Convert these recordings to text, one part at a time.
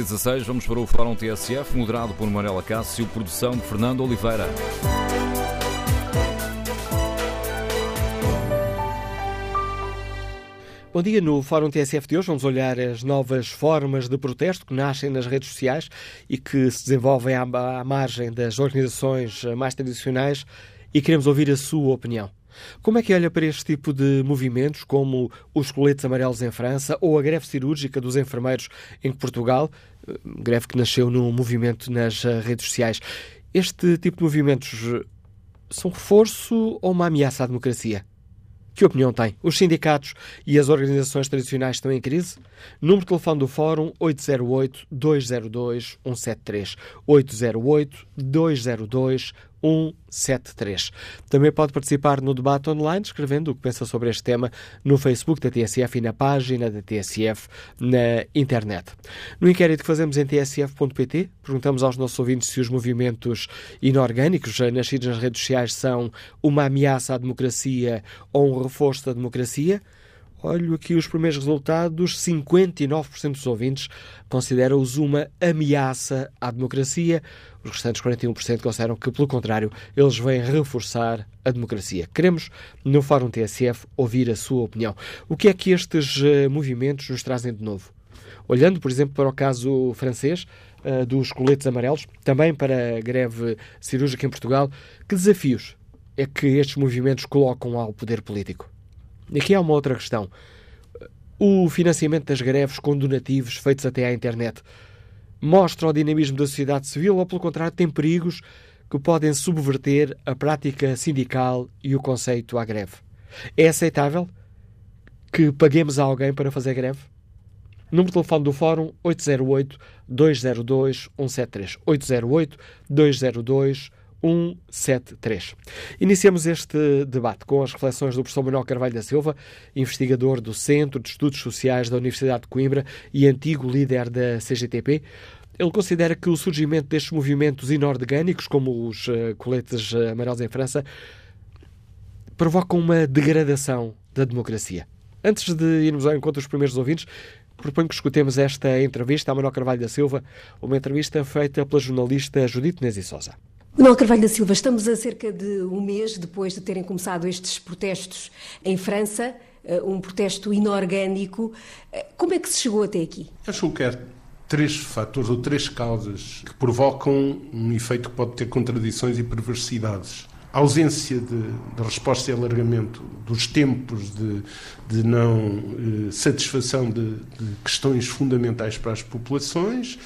e 16, vamos para o Fórum TSF, moderado por Marela Cássio, produção de Fernando Oliveira. Bom dia, no Fórum TSF de hoje vamos olhar as novas formas de protesto que nascem nas redes sociais e que se desenvolvem à margem das organizações mais tradicionais e queremos ouvir a sua opinião. Como é que olha para este tipo de movimentos, como os coletes amarelos em França ou a greve cirúrgica dos enfermeiros em Portugal, greve que nasceu num movimento nas redes sociais? Este tipo de movimentos são reforço ou uma ameaça à democracia? Que opinião tem? Os sindicatos e as organizações tradicionais estão em crise? Número de telefone do Fórum 808-202-173. 808-202-173. 173. Também pode participar no debate online, escrevendo o que pensa sobre este tema no Facebook da TSF e na página da TSF na internet. No inquérito que fazemos em tsf.pt, perguntamos aos nossos ouvintes se os movimentos inorgânicos nascidos nas redes sociais são uma ameaça à democracia ou um reforço da democracia. Olho aqui os primeiros resultados: 59% dos ouvintes consideram-os uma ameaça à democracia. Os restantes 41% consideram que, pelo contrário, eles vêm reforçar a democracia. Queremos, no Fórum TSF, ouvir a sua opinião. O que é que estes uh, movimentos nos trazem de novo? Olhando, por exemplo, para o caso francês uh, dos coletes amarelos, também para a greve cirúrgica em Portugal, que desafios é que estes movimentos colocam ao poder político? Aqui há uma outra questão. O financiamento das greves com donativos feitos até à internet mostra o dinamismo da sociedade civil ou, pelo contrário, tem perigos que podem subverter a prática sindical e o conceito à greve? É aceitável que paguemos a alguém para fazer greve? Número de telefone do Fórum 808-202-173. 808-202-173. 173. Iniciamos este debate com as reflexões do professor Manuel Carvalho da Silva, investigador do Centro de Estudos Sociais da Universidade de Coimbra e antigo líder da CGTP. Ele considera que o surgimento destes movimentos inorgânicos, como os uh, coletes uh, amarelos em França, provocam uma degradação da democracia. Antes de irmos ao encontro dos primeiros ouvintes, proponho que escutemos esta entrevista a Manuel Carvalho da Silva, uma entrevista feita pela jornalista Judite Nezi Sousa. Manuel Carvalho da Silva, estamos a cerca de um mês depois de terem começado estes protestos em França, eh, um protesto inorgânico. Eh, como é que se chegou até aqui? Acho que há três fatores ou três causas que provocam um efeito que pode ter contradições e perversidades. A ausência de, de resposta e alargamento dos tempos de, de não eh, satisfação de, de questões fundamentais para as populações,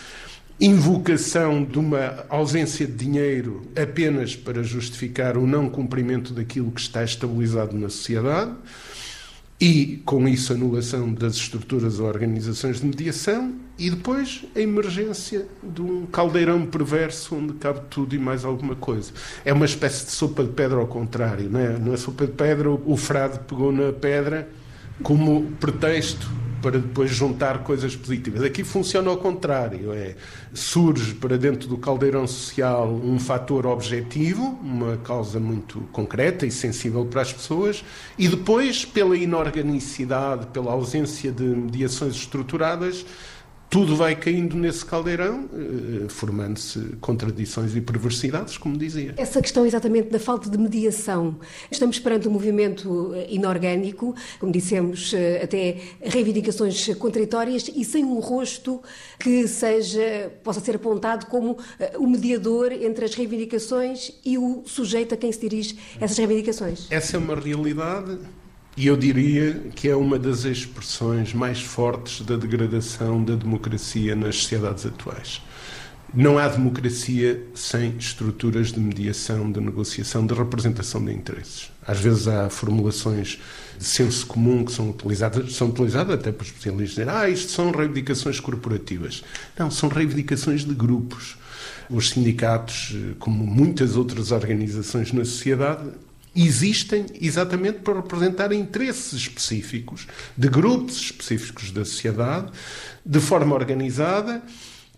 invocação de uma ausência de dinheiro apenas para justificar o não cumprimento daquilo que está estabilizado na sociedade e, com isso, anulação das estruturas ou organizações de mediação e depois a emergência de um caldeirão perverso onde cabe tudo e mais alguma coisa. É uma espécie de sopa de pedra ao contrário, não é? Na sopa de pedra o frade pegou na pedra como pretexto para depois juntar coisas positivas. Aqui funciona ao contrário, é surge para dentro do caldeirão social um fator objetivo, uma causa muito concreta e sensível para as pessoas, e depois pela inorganicidade, pela ausência de mediações estruturadas, tudo vai caindo nesse caldeirão, eh, formando-se contradições e perversidades, como dizia. Essa questão exatamente da falta de mediação. Estamos perante um movimento eh, inorgânico, como dissemos, eh, até reivindicações contraditórias e sem um rosto que seja, possa ser apontado como o mediador entre as reivindicações e o sujeito a quem se dirige essas reivindicações. Essa é uma realidade e eu diria que é uma das expressões mais fortes da degradação da democracia nas sociedades atuais. Não há democracia sem estruturas de mediação, de negociação, de representação de interesses. Às vezes há formulações de senso comum que são utilizadas, são utilizadas até por especialistas, dizer, ah, isto são reivindicações corporativas. Não, são reivindicações de grupos. Os sindicatos, como muitas outras organizações na sociedade, existem exatamente para representar interesses específicos de grupos específicos da sociedade, de forma organizada,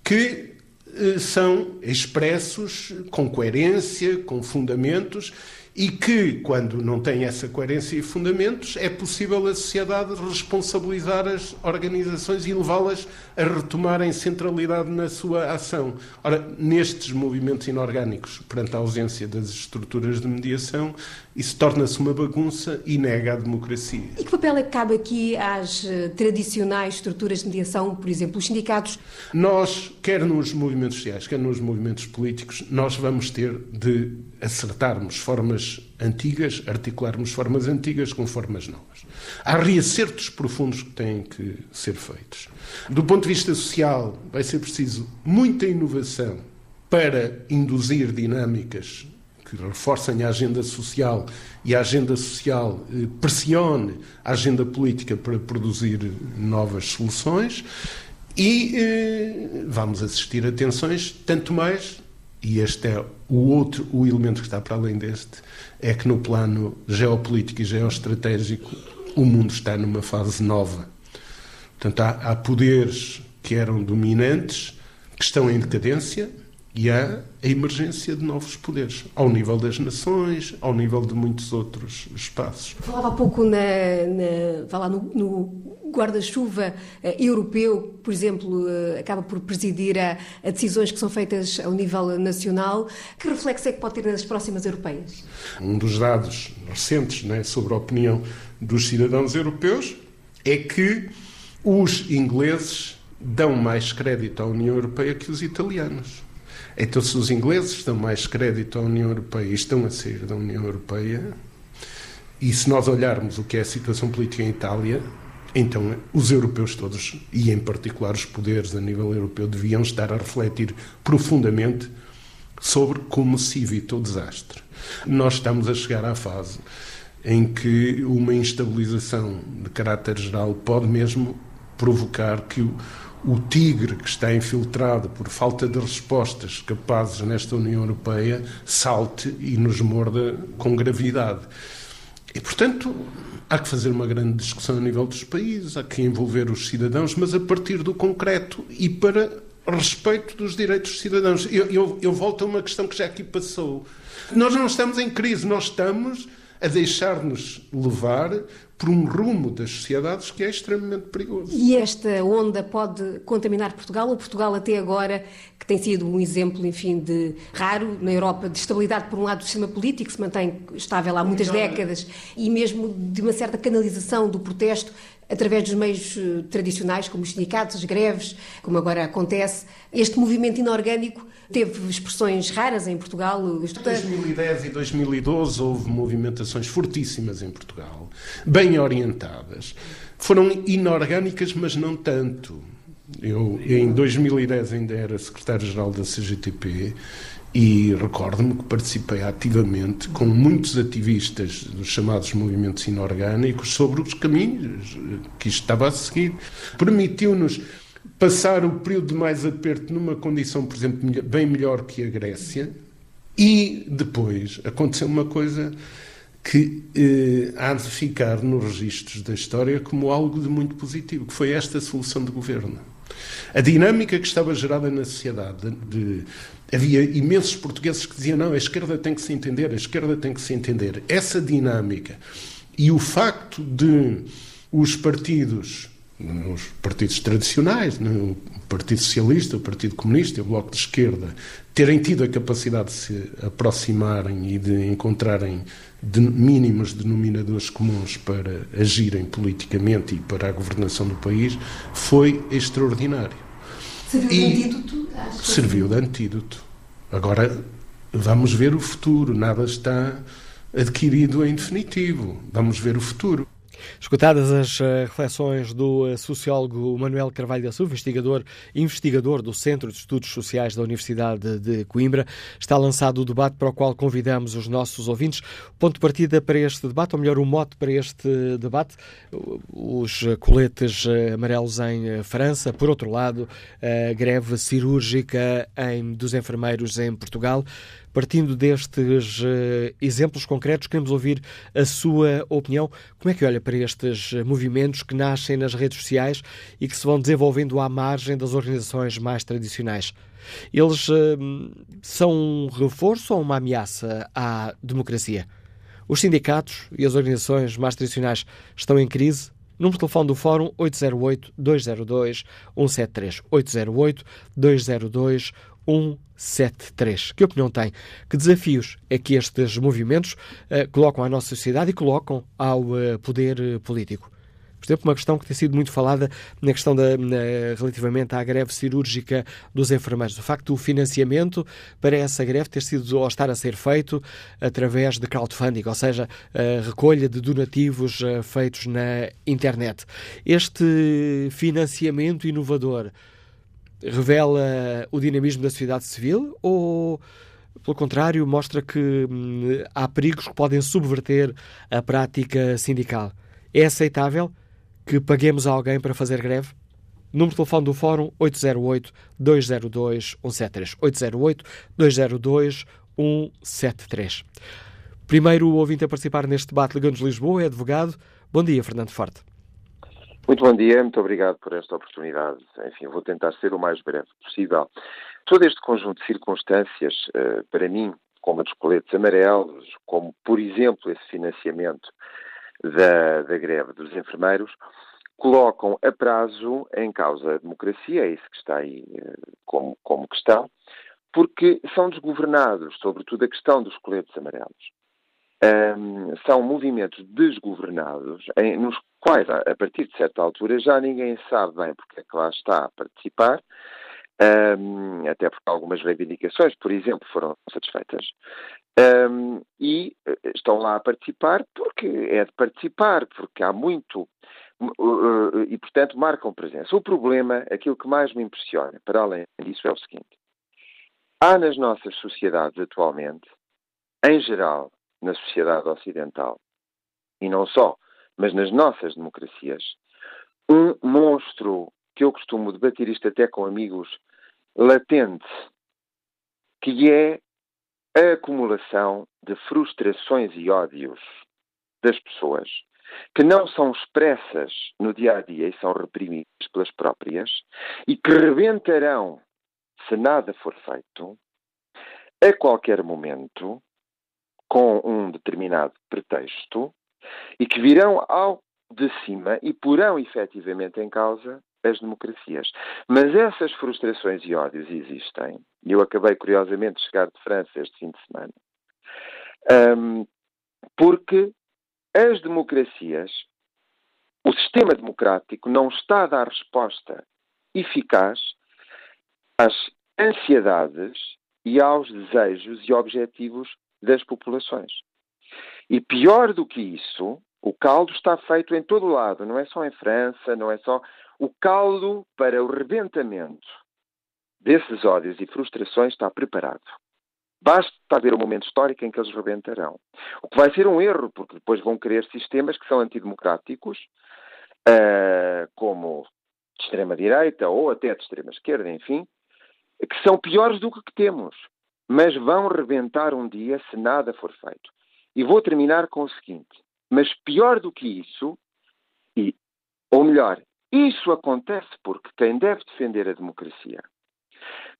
que eh, são expressos com coerência, com fundamentos e que, quando não tem essa coerência e fundamentos, é possível a sociedade responsabilizar as organizações e levá-las a retomarem centralidade na sua ação. Ora, nestes movimentos inorgânicos, perante a ausência das estruturas de mediação, isso torna-se uma bagunça e nega a democracia. E que papel é que cabe aqui às eh, tradicionais estruturas de mediação, por exemplo, os sindicatos? Nós, quer nos movimentos sociais, quer nos movimentos políticos, nós vamos ter de acertarmos formas antigas, articularmos formas antigas com formas novas. Há reacertos profundos que têm que ser feitos. Do ponto de vista social, vai ser preciso muita inovação para induzir dinâmicas que reforcem a agenda social e a agenda social eh, pressione a agenda política para produzir novas soluções e eh, vamos assistir a tensões, tanto mais, e este é o outro o elemento que está para além deste, é que no plano geopolítico e geoestratégico o mundo está numa fase nova. Portanto, há, há poderes que eram dominantes, que estão em decadência, e há a emergência de novos poderes, ao nível das nações, ao nível de muitos outros espaços. Falava há pouco na, na, lá no, no guarda-chuva uh, europeu, por exemplo, uh, acaba por presidir a, a, decisões que são feitas ao nível nacional. Que reflexo é que pode ter nas próximas europeias? Um dos dados recentes né, sobre a opinião dos cidadãos europeus é que os ingleses dão mais crédito à União Europeia que os italianos. Então, se os ingleses dão mais crédito à União Europeia e estão a sair da União Europeia, e se nós olharmos o que é a situação política em Itália, então os europeus todos, e em particular os poderes a nível europeu, deviam estar a refletir profundamente sobre como se evita o desastre. Nós estamos a chegar à fase em que uma instabilização de caráter geral pode mesmo provocar que o o tigre que está infiltrado por falta de respostas capazes nesta União Europeia salte e nos morda com gravidade. E, portanto, há que fazer uma grande discussão a nível dos países, há que envolver os cidadãos, mas a partir do concreto e para respeito dos direitos dos cidadãos. Eu, eu, eu volto a uma questão que já aqui passou. Nós não estamos em crise, nós estamos a deixar-nos levar por um rumo das sociedades que é extremamente perigoso. E esta onda pode contaminar Portugal, ou Portugal até agora, que tem sido um exemplo, enfim, de raro na Europa, de estabilidade, por um lado, do sistema político, que se mantém estável há muitas décadas, e mesmo de uma certa canalização do protesto através dos meios eh, tradicionais, como os sindicatos, as greves, como agora acontece. Este movimento inorgânico teve expressões raras em Portugal. Em 2010 e 2012 houve movimentações fortíssimas em Portugal, bem orientadas. Foram inorgânicas, mas não tanto. Eu, em 2010, ainda era secretário-geral da CGTP e recordo-me que participei ativamente com muitos ativistas dos chamados movimentos inorgânicos sobre os caminhos que isto estava a seguir. Permitiu-nos passar o período de mais aperto numa condição, por exemplo, bem melhor que a Grécia, e depois aconteceu uma coisa que eh, há de ficar nos registros da história como algo de muito positivo, que foi esta solução de governo. A dinâmica que estava gerada na sociedade de, havia imensos portugueses que diziam não, a esquerda tem que se entender, a esquerda tem que se entender. Essa dinâmica e o facto de os partidos, os partidos tradicionais, né, o Partido Socialista, o Partido Comunista e o Bloco de Esquerda, terem tido a capacidade de se aproximarem e de encontrarem de mínimos denominadores comuns para agirem politicamente e para a governação do país, foi extraordinário. Serviu de antídoto? Serviu de antídoto. Agora vamos ver o futuro, nada está adquirido em definitivo. Vamos ver o futuro. Escutadas as eh, reflexões do eh, sociólogo Manuel Carvalho da Silva, investigador, investigador do Centro de Estudos Sociais da Universidade de Coimbra, está lançado o debate para o qual convidamos os nossos ouvintes. Ponto de partida para este debate, ou melhor, o mote para este debate, os coletes eh, amarelos em França, por outro lado, a greve cirúrgica em, dos enfermeiros em Portugal. Partindo destes uh, exemplos concretos, queremos ouvir a sua opinião. Como é que olha para estes movimentos que nascem nas redes sociais e que se vão desenvolvendo à margem das organizações mais tradicionais? Eles uh, são um reforço ou uma ameaça à democracia? Os sindicatos e as organizações mais tradicionais estão em crise? Número de telefone do Fórum 808-202-173. 808-202-173. Que opinião tem? Que desafios é que estes movimentos uh, colocam à nossa sociedade e colocam ao uh, poder uh, político? Por exemplo, uma questão que tem sido muito falada na questão da, na, relativamente à greve cirúrgica dos enfermeiros. O facto do financiamento para essa greve ter sido ou estar a ser feito através de crowdfunding, ou seja, a recolha de donativos feitos na internet. Este financiamento inovador revela o dinamismo da sociedade civil ou pelo contrário, mostra que hum, há perigos que podem subverter a prática sindical. É aceitável que paguemos a alguém para fazer greve? Número de telefone do Fórum 808-202-173. 808-202-173. Primeiro ouvinte a participar neste debate Ligando-nos Lisboa é advogado. Bom dia, Fernando Forte. Muito bom dia, muito obrigado por esta oportunidade. Enfim, vou tentar ser o mais breve possível. Todo este conjunto de circunstâncias, eh, para mim, como a dos coletes amarelos, como, por exemplo, esse financiamento da, da greve dos enfermeiros, colocam a prazo em causa a democracia, é isso que está aí eh, como, como questão, porque são desgovernados, sobretudo a questão dos coletes amarelos. Um, são movimentos desgovernados, em, nos quais, a, partir de certa altura, já ninguém sabe bem porque é que lá está a participar, um, até porque algumas reivindicações, por exemplo, foram satisfeitas. Um, e eh, estão lá a participar porque é de participar, porque há muito. Uh, e, portanto, marcam presença. O problema, aquilo que mais me impressiona, para além disso, é o seguinte: há nas nossas sociedades atualmente, em geral, na sociedade ocidental, e não só, mas nas nossas democracias, um monstro que eu costumo debater isto até com amigos latente, que é a acumulação de frustrações e ódios das pessoas que não são expressas no dia a dia e são reprimidas pelas próprias e que rebentarão se nada for feito a qualquer momento com um determinado pretexto e que virão ao de cima e porão efetivamente em causa as democracias. Mas essas frustrações e ódios existem. E eu acabei, curiosamente, de chegar de França este fim de semana. Um, porque as democracias, o sistema democrático não está a dar resposta eficaz às ansiedades e aos desejos e objetivos das populações. E pior do que isso, o caldo está feito em todo lado, não é só em França, não é só o caldo para o rebentamento desses ódios e frustrações está preparado. Basta haver um momento histórico em que eles rebentarão. O que vai ser um erro, porque depois vão querer sistemas que são antidemocráticos, uh, como de extrema-direita ou até de extrema-esquerda, enfim, que são piores do que temos. Mas vão rebentar um dia se nada for feito. E vou terminar com o seguinte: mas pior do que isso, e, ou melhor, isso acontece porque quem deve defender a democracia,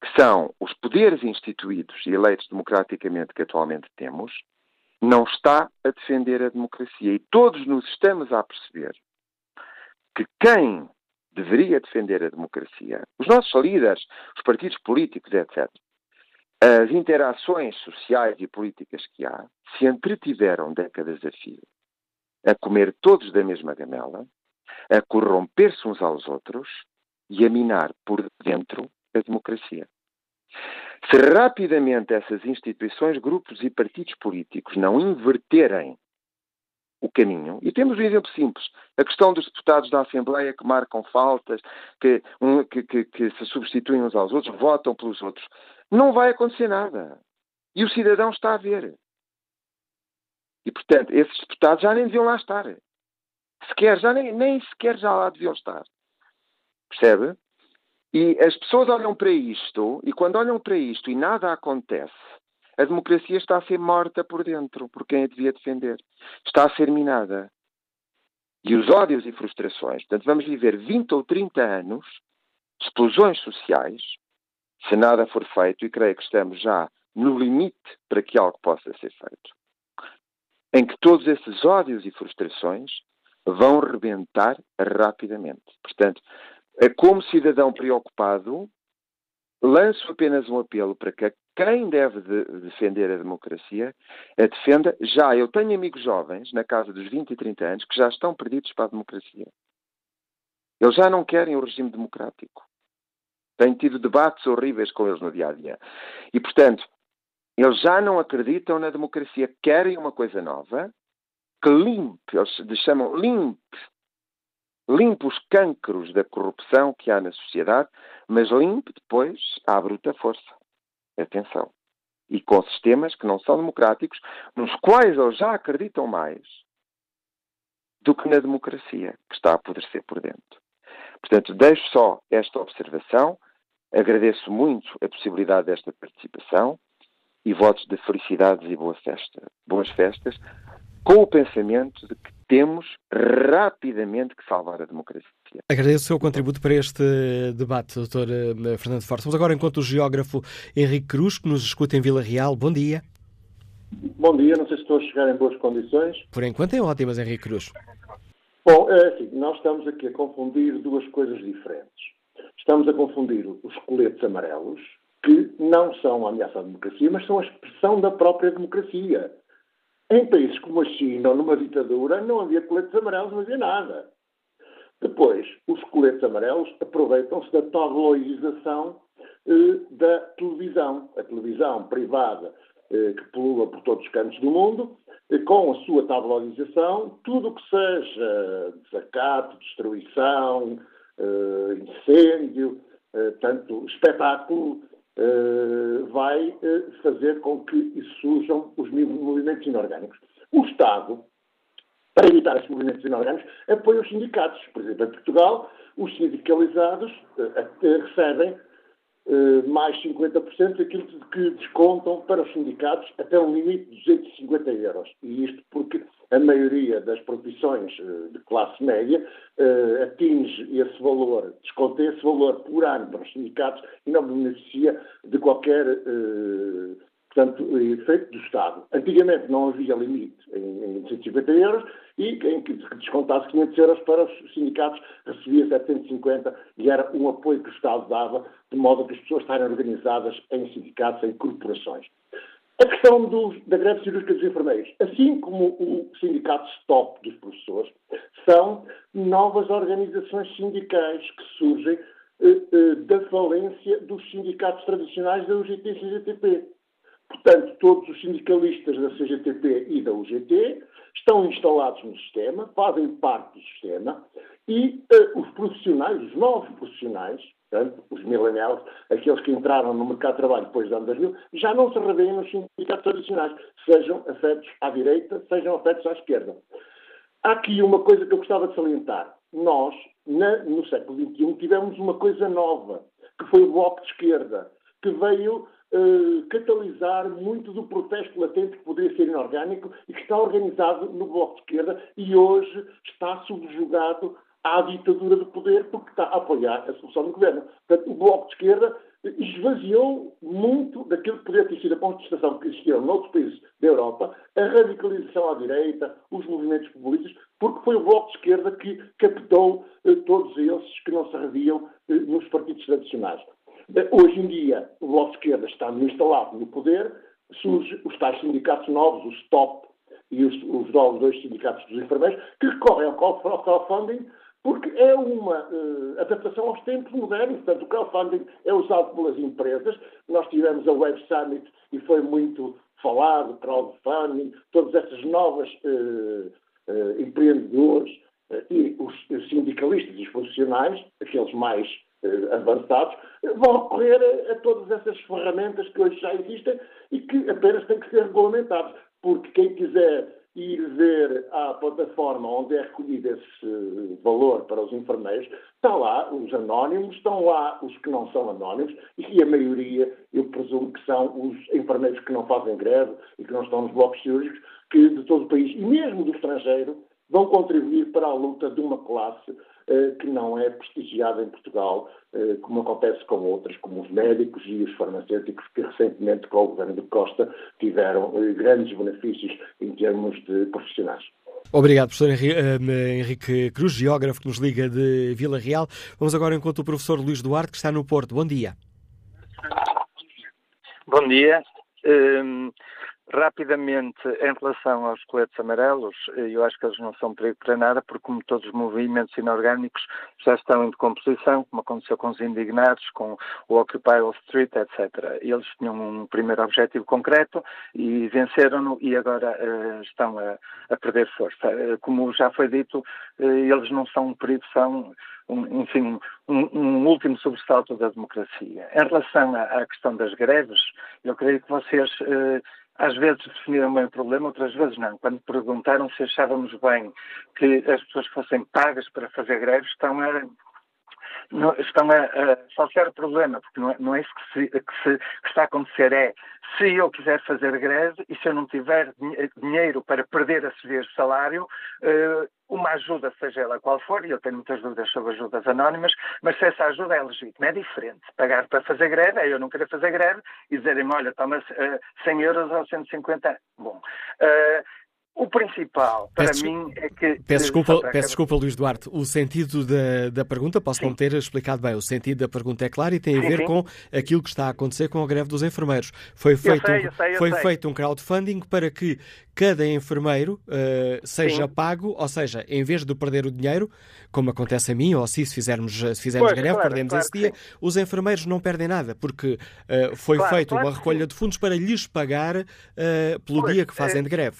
que são os poderes instituídos e eleitos democraticamente que atualmente temos, não está a defender a democracia. E todos nos estamos a perceber que quem deveria defender a democracia, os nossos líderes, os partidos políticos, etc., as interações sociais e políticas que há, se entretiveram décadas a fio a comer todos da mesma gamela, a corromper-se uns aos outros e a minar por dentro a democracia. Se rapidamente essas instituições, grupos e partidos políticos não inverterem o caminho, e temos um exemplo simples, a questão dos deputados da Assembleia que marcam faltas, que, um, que, que, que se substituem uns aos outros, votam pelos outros, não vai acontecer nada. E o cidadão está a ver. E, portanto, esses deputados já nem deviam lá estar. Sequer, já nem, nem sequer já lá deviam estar. Percebe? E as pessoas olham para isto, e quando olham para isto e nada acontece, a democracia está a ser morta por dentro, por quem a devia defender. Está a ser minada. E os ódios e frustrações. Portanto, vamos viver 20 ou 30 anos de explosões sociais, se nada for feito, e creio que estamos já no limite para que algo possa ser feito. em que todos esses ódios e frustrações vão rebentar rapidamente. Portanto, é como cidadão preocupado, lanço apenas um apelo para que quem deve de defender a democracia a defenda já. Eu tenho amigos jovens, na casa dos 20 e 30 anos, que já estão perdidos para a democracia. Eles já não querem o regime democrático. Tenho tido debates horríveis com eles no dia a dia. E, portanto, eles já não acreditam na democracia. Querem uma coisa nova que limpe, eles chamam limpe, limpe os cancros da corrupção que há na sociedade, mas limpe depois à bruta força. Atenção. E com sistemas que não são democráticos, nos quais eles já acreditam mais do que na democracia, que está a apodrecer por dentro. Portanto, deixo só esta observação, agradeço muito a possibilidade desta participação e votos de felicidades e boa festa, boas festas, com o pensamento de que temos rapidamente que salvar a democracia. Agradeço o seu contributo para este debate, Dr. Eh, Fernando Fortes. Vamos agora enquanto o geógrafo Henrique Cruz, que nos escuta em Vila Real. Bom dia. Bom dia, não sei se estou a chegar em boas condições. Por enquanto é ótimas, Henrique Cruz. Bom, é assim, nós estamos aqui a confundir duas coisas diferentes. Estamos a confundir os coletes amarelos, que não são a ameaça à democracia, mas são a expressão da própria democracia. Em países como a China ou numa ditadura, não havia coletes amarelos, não havia nada. Depois, os coletes amarelos aproveitam-se da tabloidização eh, da televisão. A televisão privada eh, que pulula por todos os cantos do mundo com a sua tabloidização, tudo o que seja desacato, destruição, incêndio, uh, tanto espetáculo, uh, vai fazer com que surjam os movimentos inorgânicos. O Estado, para evitar esses movimentos inorgânicos, apoia os sindicatos. Por exemplo, em Portugal, os sindicalizados recebem eh, mais 50% daquilo que descontam para os sindicatos até um limite de 250 euros. E isto porque a maioria das profissões eh, de classe média uh, atinge esse valor, desconta esse valor por ano para os sindicatos e não beneficia de qualquer portanto, efeito do Estado. Antigamente não havia limite em, em 250 euros e quem descontasse 500 euros para os sindicatos recebia 750 e era um apoio que o Estado dava de modo a que as pessoas estarem organizadas em sindicatos, em corporações. A questão do, da greve cirúrgica dos enfermeiros, assim como o sindicato STOP dos professores, são novas organizações sindicais que surgem eh, eh, da falência dos sindicatos tradicionais da UGT e CGTP. Portanto, todos os sindicalistas da CGTP e da UGT estão instalados no sistema, fazem parte do sistema e uh, os profissionais, os novos profissionais, portanto, os millennials, aqueles que entraram no mercado de trabalho depois do ano 2000, já não se revêem nos sindicatos tradicionais, sejam afetos à direita, sejam afetos à esquerda. Há aqui uma coisa que eu gostava de salientar. Nós, na, no século XXI, tivemos uma coisa nova, que foi o Bloco de Esquerda, que veio uh, catalisar muito do protesto latente que poderia ser inorgânico e que está organizado no Bloco de Esquerda e hoje está subjugado à ditadura do poder porque está a apoiar a solução do governo. Portanto, o Bloco de Esquerda esvaziou muito daquilo que poderia ter sido a contestação que existiram noutros países da Europa, a radicalização à direita, os movimentos populistas, porque foi o Bloco de Esquerda que captou eh, todos esses que não se reviam eh, nos partidos tradicionais. Hoje em dia, o Bloco de Esquerda está instalado no poder, surgem os tais sindicatos novos, os STOP e os, os novos dois sindicatos dos enfermeiros, que recorrem ao crowdfunding porque é uma uh, adaptação aos tempos modernos. Portanto, o crowdfunding é usado pelas empresas. Nós tivemos a Web Summit e foi muito falado, crowdfunding, todas essas novas uh, uh, empreendedores e os, os, sindicalistas e os funcionais, aqueles mais avançados, vão recorrer a, a, todas essas ferramentas que hoje já existem e que apenas têm que ser regulamentadas. Porque quem quiser ir ver a plataforma onde é recolhido esse valor para os enfermeiros, está lá os anónimos, estão lá os que não são anónimos, e a maioria, eu presumo que são os enfermeiros que não fazem greve e que não estão nos blocos cirúrgicos, que de todo o país, e mesmo do estrangeiro, vão contribuir para a luta de uma classe que não é prestigiada em Portugal, como acontece com outras, como os médicos e os farmacêuticos, que recentemente, com o governo de Costa, tiveram grandes benefícios em termos de profissionais. Obrigado, professor Henrique Cruz, geógrafo que nos liga de Vila Real. Vamos agora encontro o professor Luís Duarte, que está no Porto. Bom dia. Bom dia. Um, rapidamente, em relação aos coletes amarelos, eu acho que eles não são perigo para nada, porque como todos os movimentos inorgânicos já estão em decomposição, como aconteceu com os indignados, com o Occupy Wall Street, etc. Eles tinham um primeiro objetivo concreto e venceram-no e agora uh, estão a, a, perder força. Uh, como já foi dito, uh, eles não são um perigo, são um, enfim, um, um, último sobressalto da democracia. Em relação à, à, questão das greves, eu creio que vocês eh, às vezes definiram bem o problema, outras vezes não. Quando perguntaram se achávamos bem que as pessoas fossem pagas para fazer greves, estão a não, estão a, a falsear o problema, porque não é, não é isso que, se, que, se, que, está a acontecer, é se eu quiser fazer greve e se eu não tiver dinheiro para perder a subir salário, uh, uma ajuda, seja ela qual for, e eu tenho muitas dúvidas sobre ajudas anónimas, mas se essa ajuda é legítima, é diferente. Pagar para fazer greve é eu não querer fazer greve e dizerem-me, olha, toma uh, 100 euros ou 150. Bom, o principal, para peço, mim, é que. Peço desculpa, peço desculpa, Luís Duarte. O sentido da, da pergunta, posso sim. não ter explicado bem. O sentido da pergunta é claro e tem a ver sim, sim. com aquilo que está a acontecer com a greve dos enfermeiros. Foi feito, sei, um, sei, foi feito um crowdfunding para que cada enfermeiro uh, seja pago, ou seja, em vez de perder o dinheiro, como acontece a mim, ou se fizermos, se fizermos pois, greve, claro, perdemos claro esse dia, os enfermeiros não perdem nada, porque uh, foi claro, feita uma recolha de fundos para lhes pagar uh, pelo pois, dia que fazem de greve.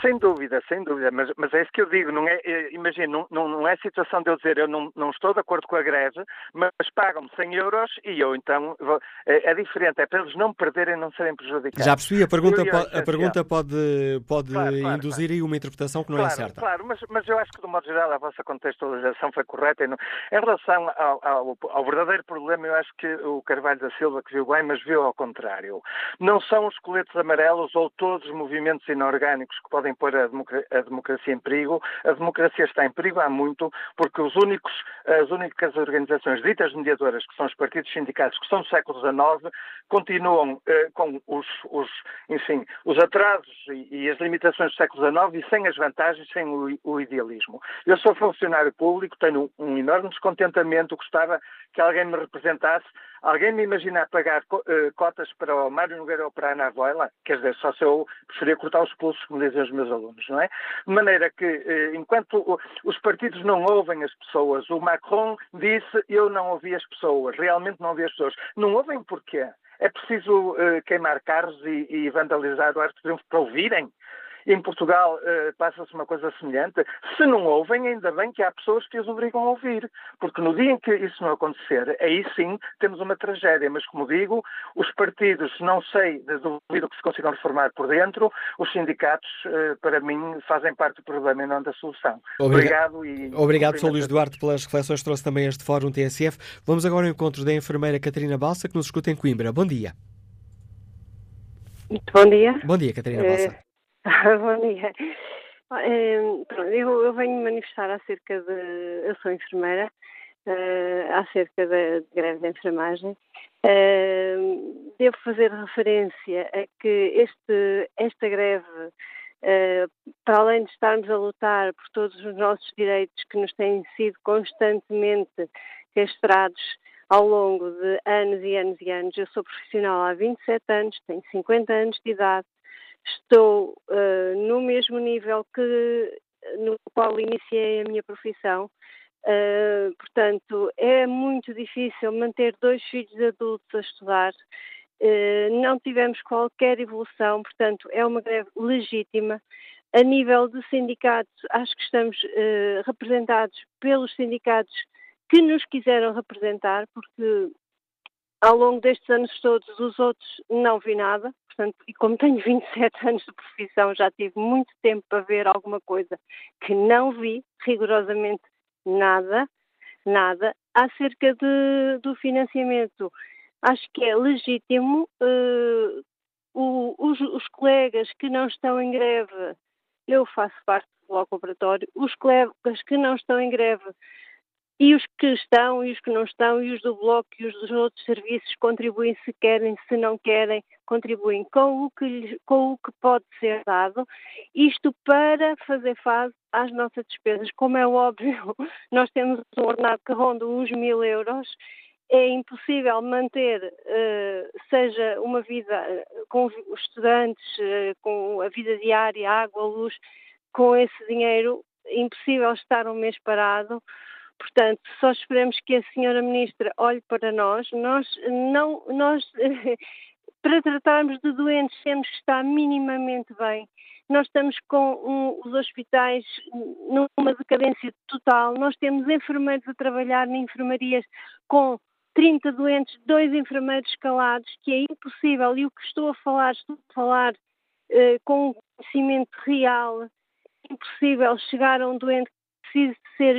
Sem dúvida, sem dúvida, mas, mas é isso que eu digo, não é, é imagina, não, não, não é situação de eu dizer eu não, não estou de acordo com a greve, mas pagam-me 100 euros e eu então, vou, é, é, diferente, é para eles não perderem, não serem prejudicados. Já percebi, a pergunta, po, a pergunta pode, pode claro, claro, induzir claro. aí uma interpretação que não é certa. Claro, mas, mas eu acho que de modo geral a vossa contextualização foi correta. Não, em relação ao, ao, ao verdadeiro problema, eu acho que o Carvalho da Silva que viu bem, mas viu ao contrário. Não são os coletes amarelos ou todos os movimentos inorgânicos que podem pôr a democracia a democracia em perigo. A democracia está em perigo há muito, porque os únicos, as únicas organizações ditas mediadoras, que são os partidos sindicatos, que são do século XIX, continuam eh, com os, os, enfim, os atrasos e, e, as limitações do século XIX e sem as vantagens, sem o, o idealismo. Eu sou funcionário público, tenho um enorme descontentamento, gostava que alguém me representasse Alguém me imagina pagar uh, cotas para o Mário Nogueira ou para a Ana Voila? Quer dizer, só se eu preferia cortar os pulsos, como dizem os meus alunos, não é? De maneira que, uh, enquanto os partidos não ouvem as pessoas, o Macron disse eu não ouvi as pessoas, realmente não ouvi as pessoas. Não ouvem porquê? É preciso uh, queimar carros e, e vandalizar o Arco de Triunfo para ouvirem? Em Portugal uh, passa-se uma coisa semelhante. Se não ouvem, ainda bem que há pessoas que os obrigam a ouvir, porque no dia em que isso não acontecer, aí sim temos uma tragédia. Mas, como digo, os partidos, não sei, duvido que se consigam reformar por dentro, os sindicatos, uh, para mim, fazem parte do problema e não da solução. Obrigado, Obrigado e. Obrigado, Sr. Luís Duarte, pelas reflexões que trouxe também este Fórum TSF. Vamos agora ao encontro da enfermeira Catarina Balsa, que nos escuta em Coimbra. Bom dia. Muito bom dia. Bom dia, Catarina Balsa. Eh, Bom dia. Eu, eu, venho manifestar acerca de. Eu sou enfermeira, uh, acerca da greve de enfermagem. Uh, devo fazer referência a que este, esta greve, uh, para além de estarmos a lutar por todos os nossos direitos que nos têm sido constantemente castrados ao longo de anos e anos e anos, eu sou profissional há 27 anos, tenho 50 anos de idade estou uh, no mesmo nível que no qual iniciei a minha profissão. Uh, portanto, é muito difícil manter dois filhos adultos a estudar. Uh, não tivemos qualquer evolução, portanto, é uma greve legítima. A nível de sindicatos, acho que estamos representados pelos sindicatos que nos quiseram representar, porque ao longo destes anos todos, os outros não vi nada, portanto, e como tenho 27 anos de profissão, já tive muito tempo para ver alguma coisa que não vi, rigorosamente nada, nada, acerca de, do financiamento. Acho que é legítimo uh, o, os, os colegas que não estão em greve, eu faço parte do bloco operatório, os colegas que não estão em greve e os que estão e os que não estão, e os do Bloco e os dos outros serviços contribuem se querem, se não querem, contribuem com o que, com o que pode ser dado, isto para fazer face às nossas despesas. Como é óbvio, nós temos um ordenado que ronda os mil euros, é impossível manter, uh, seja uma vida eh, com os estudantes, uh, com a vida diária, água, luz, com esse dinheiro, impossível estar um mês parado. Portanto, só esperamos que a senhora ministra olhe para nós. Nós não, nós para tratarmos de doentes temos que estar minimamente bem. Nós estamos com um, os hospitais numa decadência total. Nós temos enfermeiros a trabalhar em enfermarias com 30 doentes, dois enfermeiros calados, que é impossível. E o que estou a falar, estou a falar uh, com conhecimento real. É impossível chegar a um doente que precise de ser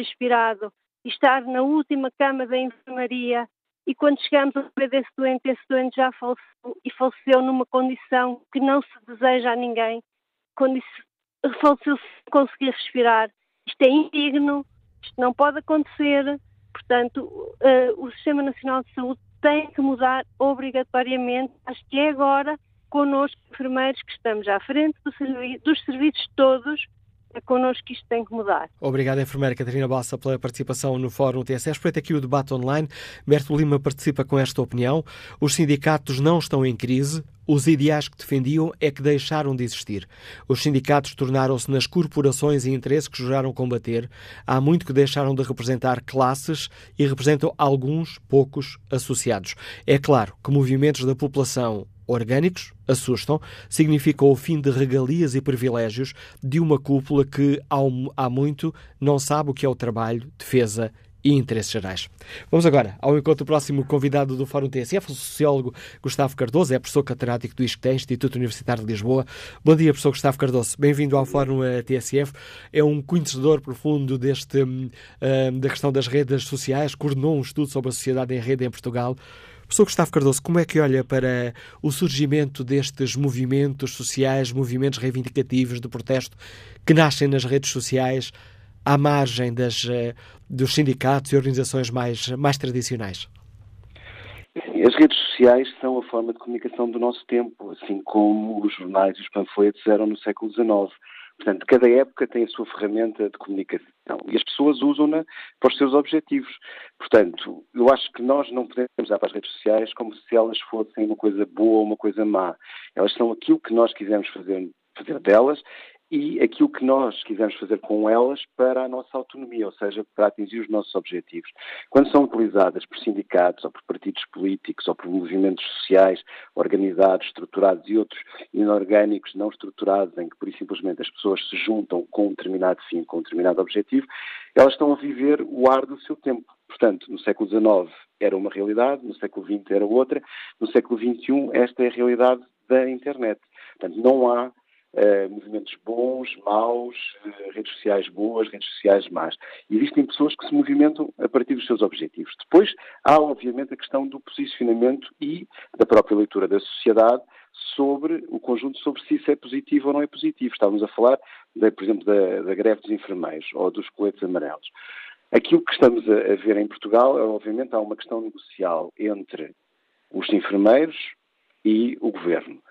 expirado estar na última cama da enfermaria e quando chegamos ao pé desse doente, esse doente já faleceu e faleceu numa condição que não se deseja a ninguém, faleceu sem conseguir respirar. Isto é indigno, isto não pode acontecer, portanto, uh, o Sistema Nacional de Saúde tem que mudar obrigatoriamente, acho que é agora, connosco, enfermeiros, que estamos à frente do servi dos serviços todos, é connosco que isto tem que mudar. Obrigado, enfermeira Catarina Bassa, pela participação no Fórum TSS. Aproveito aqui o debate online. Berto Lima participa com esta opinião. Os sindicatos não estão em crise. Os ideais que defendiam é que deixaram de existir. Os sindicatos tornaram-se nas corporações e interesses que juraram combater. Há muito que deixaram de representar classes e representam alguns, poucos, associados. É claro que movimentos da população orgânicos assustam, significam o fim de regalias e privilégios de uma cúpula que há muito não sabe o que é o trabalho, defesa e interesses gerais. Vamos agora ao encontro próximo convidado do Fórum TSF, o sociólogo Gustavo Cardoso, é professor catedrático do ISCTE, Instituto Universitário de Lisboa. Bom dia, professor Gustavo Cardoso. Bem-vindo ao Fórum eh, TSF. É um conhecedor profundo deste, uh, da questão das redes sociais, coordenou um estudo sobre a sociedade em rede em Portugal. Professor Gustavo Cardoso, como é que olha para o surgimento destes movimentos sociais, movimentos reivindicativos de protesto que nascem nas redes sociais à margem das, eh, dos sindicatos e organizações mais, mais tradicionais? As redes sociais são a forma de comunicação do nosso tempo, assim como os jornais e os panfletos eram no século XIX. Portanto, cada época tem a sua ferramenta de comunicação e as pessoas usam-na para os seus objetivos. Portanto, eu acho que nós não podemos olhar para as redes sociais como se elas fossem uma coisa boa ou uma coisa má. Elas são aquilo que nós quisermos fazer, fazer delas e aquilo que nós quisermos fazer com elas para a nossa autonomia, ou seja, para atingir os nossos objetivos. Quando são utilizadas por sindicatos ou por partidos políticos ou por movimentos sociais organizados, estruturados e outros inorgânicos não estruturados, em que por simplesmente as pessoas se juntam com um determinado fim, com um determinado objetivo, elas estão a viver o ar do seu tempo. Portanto, no século XIX era uma realidade, no século XX era outra, no século XXI esta é a realidade da internet. Portanto, não há Uh, movimentos bons, maus, uh, redes sociais boas, redes sociais más. Existem pessoas que se movimentam a partir dos seus objetivos. Depois há, obviamente, a questão do posicionamento e da própria leitura da sociedade sobre o conjunto sobre se isso é positivo ou não é positivo. Estávamos a falar, de, por exemplo, da, da, greve dos enfermeiros ou dos coletes amarelos. Aquilo que estamos a, a ver em Portugal é, obviamente, há uma questão negocial entre os enfermeiros e o governo.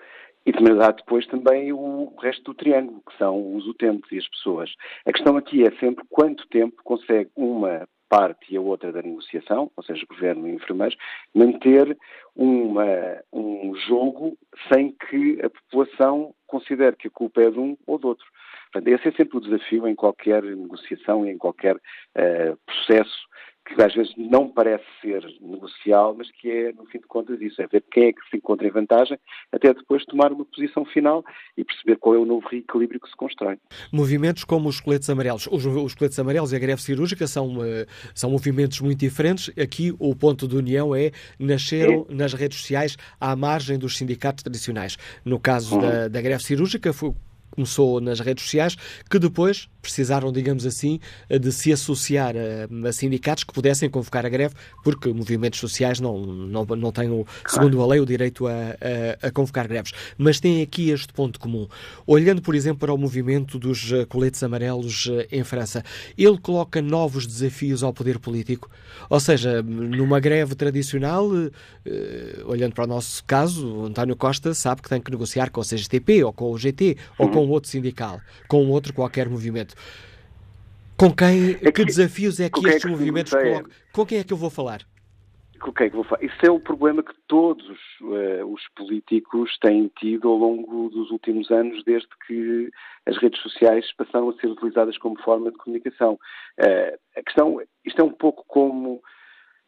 E também há depois também o resto do triângulo, que são os utentes e as pessoas. A questão aqui é sempre quanto tempo consegue uma parte e a outra da negociação, ou seja, governo e enfermeiros, manter uma, um jogo sem que a população considere que a culpa é de um ou do outro. Portanto, esse é sempre o desafio em qualquer negociação e em qualquer uh, processo que às vezes não parece ser negocial, mas que é, no fim de contas, isso, é ver quem é que se encontra em vantagem, até depois tomar uma posição final e perceber qual é o novo reequilíbrio que se constrói. Movimentos como os coletes amarelos. Os, os coletes amarelos e a greve cirúrgica são, uh, são movimentos muito diferentes. Aqui o ponto de união é nasceram é. nas redes sociais à margem dos sindicatos tradicionais. No caso uhum. da, da greve cirúrgica, foi, começou nas redes sociais, que depois precisaram, digamos assim, de se associar a, a, sindicatos que pudessem convocar a greve, porque movimentos sociais não, não, não têm, o, segundo a lei, o direito a, a, a, convocar greves. Mas têm aqui este ponto comum. Olhando, por exemplo, para o movimento dos eh, coletes amarelos eh, em França, ele coloca novos desafios ao poder político. Ou seja, numa greve tradicional, eh, olhando para o nosso caso, António Costa sabe que tem que negociar com o CGTP, ou com o GT, ou uhum. Com outro sindical, com outro qualquer movimento. Com quem, é que, que, desafios é que estes é que movimentos colocam? Com quem é que eu vou falar? Com quem é que vou falar? Isso é o problema que todos uh, os políticos têm tido ao longo dos últimos anos, desde que as redes sociais passaram a ser utilizadas como forma de comunicação. Uh, a questão, isto é um pouco como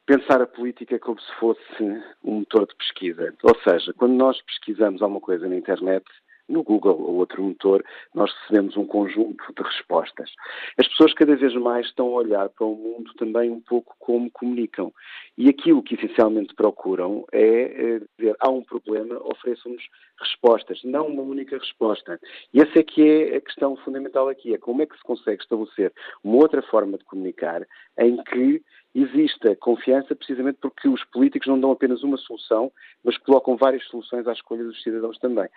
pensar a política como se fosse um motor de pesquisa. Ou seja, quando nós pesquisamos alguma coisa na internet, no Google ou outro motor, nós recebemos um conjunto de respostas. As pessoas cada vez mais estão a olhar para o mundo também um pouco como comunicam. E aquilo que essencialmente procuram é, é dizer, há um problema, ofereçam-nos respostas, não uma única resposta. E essa é que é a questão fundamental aqui, é como é que se consegue estabelecer uma outra forma de comunicar em que exista confiança precisamente porque os políticos não dão apenas uma solução, mas colocam várias soluções à escolha dos cidadãos também.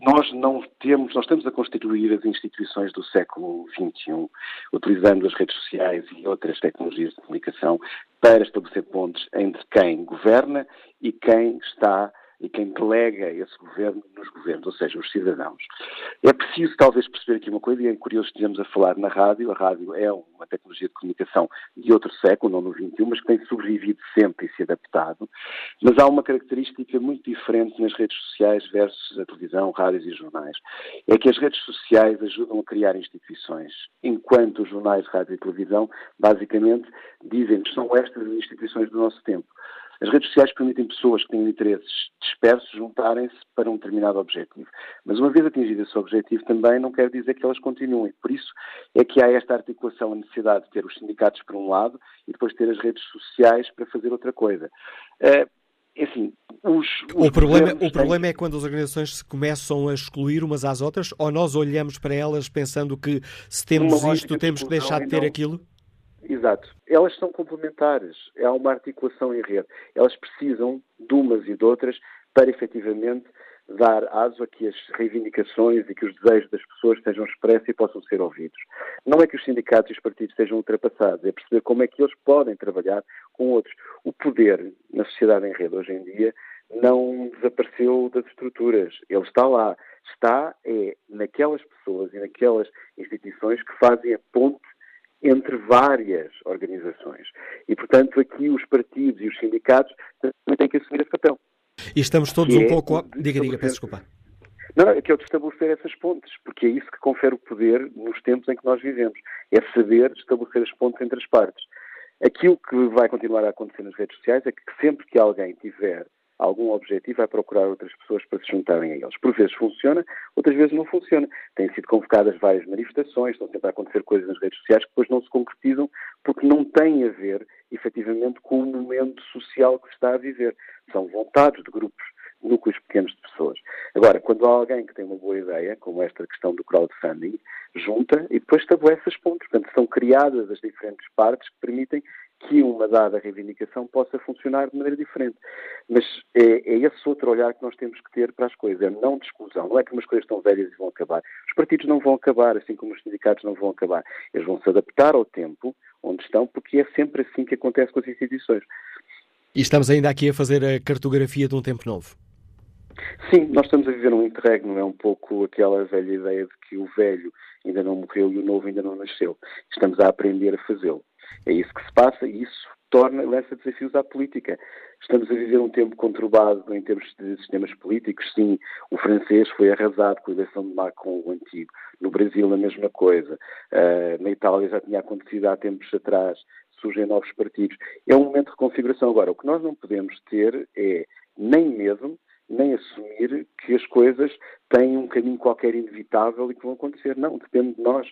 Nós não temos, nós estamos a constituir as instituições do século XXI, utilizando as redes sociais e outras tecnologias de comunicação para estabelecer pontes entre quem governa e quem está e quem delega esse governo nos governos, ou seja, os cidadãos. É preciso talvez perceber aqui uma coisa, e é curioso que estejamos a falar na rádio. A rádio é uma tecnologia de comunicação de outro século, não no XXI, mas que tem sobrevivido sempre e se adaptado. Mas há uma característica muito diferente nas redes sociais versus a televisão, rádios e jornais. É que as redes sociais ajudam a criar instituições, enquanto os jornais, rádio e televisão, basicamente, dizem que são estas as instituições do nosso tempo. As redes sociais permitem pessoas que têm interesses dispersos juntarem-se para um determinado objetivo. Mas uma vez atingido esse objetivo também não quer dizer que elas continuem. Por isso é que há esta articulação, a necessidade de ter os sindicatos por um lado e depois ter as redes sociais para fazer outra coisa. Uh, assim, os, os o, problema, o problema é quando as organizações se começam a excluir umas às outras ou nós olhamos para elas pensando que se temos isto temos que deixar de ter não, aquilo? Exato. Elas são complementares. Há uma articulação em rede. Elas precisam de umas e de outras para efetivamente dar aso a que as reivindicações e que os desejos das pessoas sejam expressos e possam ser ouvidos. Não é que os sindicatos e os partidos sejam ultrapassados, é perceber como é que eles podem trabalhar com outros. O poder na sociedade em rede hoje em dia não desapareceu das estruturas. Ele está lá. Está é naquelas pessoas e naquelas instituições que fazem a ponte entre várias organizações. E, portanto, aqui os partidos e os sindicatos também têm que assumir esse papel. E estamos todos um é pouco. Diga, diga, peço desculpa. Não, é que é o de estabelecer essas pontes, porque é isso que confere o poder nos tempos em que nós vivemos. É saber estabelecer as pontes entre as partes. Aquilo que vai continuar a acontecer nas redes sociais é que sempre que alguém tiver algum objetivo, vai procurar outras pessoas para se juntarem a eles. Por vezes funciona, outras vezes não funciona. Têm sido convocadas várias manifestações, estão sempre a acontecer coisas nas redes sociais que depois não se concretizam porque não têm a ver, efetivamente, com o momento social que se está a viver. São vontades de grupos, núcleos pequenos de pessoas. Agora, quando há alguém que tem uma boa ideia, como esta questão do crowdfunding, junta e depois estabelece as pontes. Portanto, são criadas as diferentes partes que permitem que uma dada reivindicação possa funcionar de maneira diferente. Mas é, é, esse outro olhar que nós temos que ter para as coisas, é não de exclusão. Não é que umas coisas estão velhas e vão acabar. Os partidos não vão acabar, assim como os sindicatos não vão acabar. Eles vão se adaptar ao tempo onde estão, porque é sempre assim que acontece com as instituições. E estamos ainda aqui a fazer a cartografia de um tempo novo. Sim, nós estamos a viver um interregno, é um pouco aquela velha ideia de que o velho ainda não morreu e o novo ainda não nasceu. Estamos a aprender a fazê-lo. É isso que se passa e isso torna, lança desafios à política. Estamos a viver um tempo conturbado em termos de sistemas políticos. Sim, o francês foi arrasado com a eleição de Macron, o antigo. No Brasil, a mesma coisa. Uh, na Itália já tinha acontecido há tempos atrás. Surgem novos partidos. É um momento de reconfiguração. Agora, o que nós não podemos ter é nem medo, nem assumir que as coisas têm um caminho qualquer inevitável e que vão acontecer. Não, depende de nós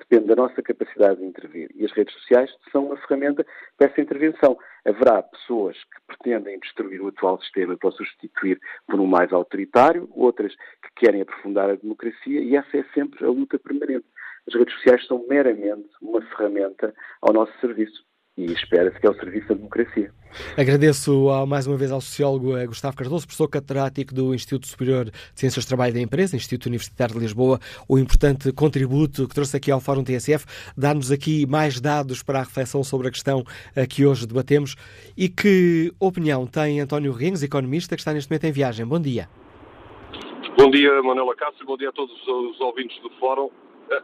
depende da nossa capacidade de intervir. E as redes sociais são uma ferramenta para essa intervenção. Haverá pessoas que pretendem destruir o atual sistema para o substituir por um mais autoritário, outras que querem aprofundar a democracia, e essa é sempre a luta permanente. As redes sociais são meramente uma ferramenta ao nosso serviço e espera-se que é o serviço da democracia. Agradeço mais uma vez ao sociólogo eh, Gustavo Cardoso, professor catedrático do Instituto Superior de Ciências do Trabalho da Empresa, Instituto Universitário de Lisboa, o importante contributo que trouxe aqui ao Fórum TSF, dá-nos aqui mais dados para a reflexão sobre a questão eh, que hoje debatemos. E que opinião tem António Rings, economista, que está neste momento em viagem? Bom dia. Bom dia, Manuela Cássio, bom dia a todos os ouvintes do Fórum.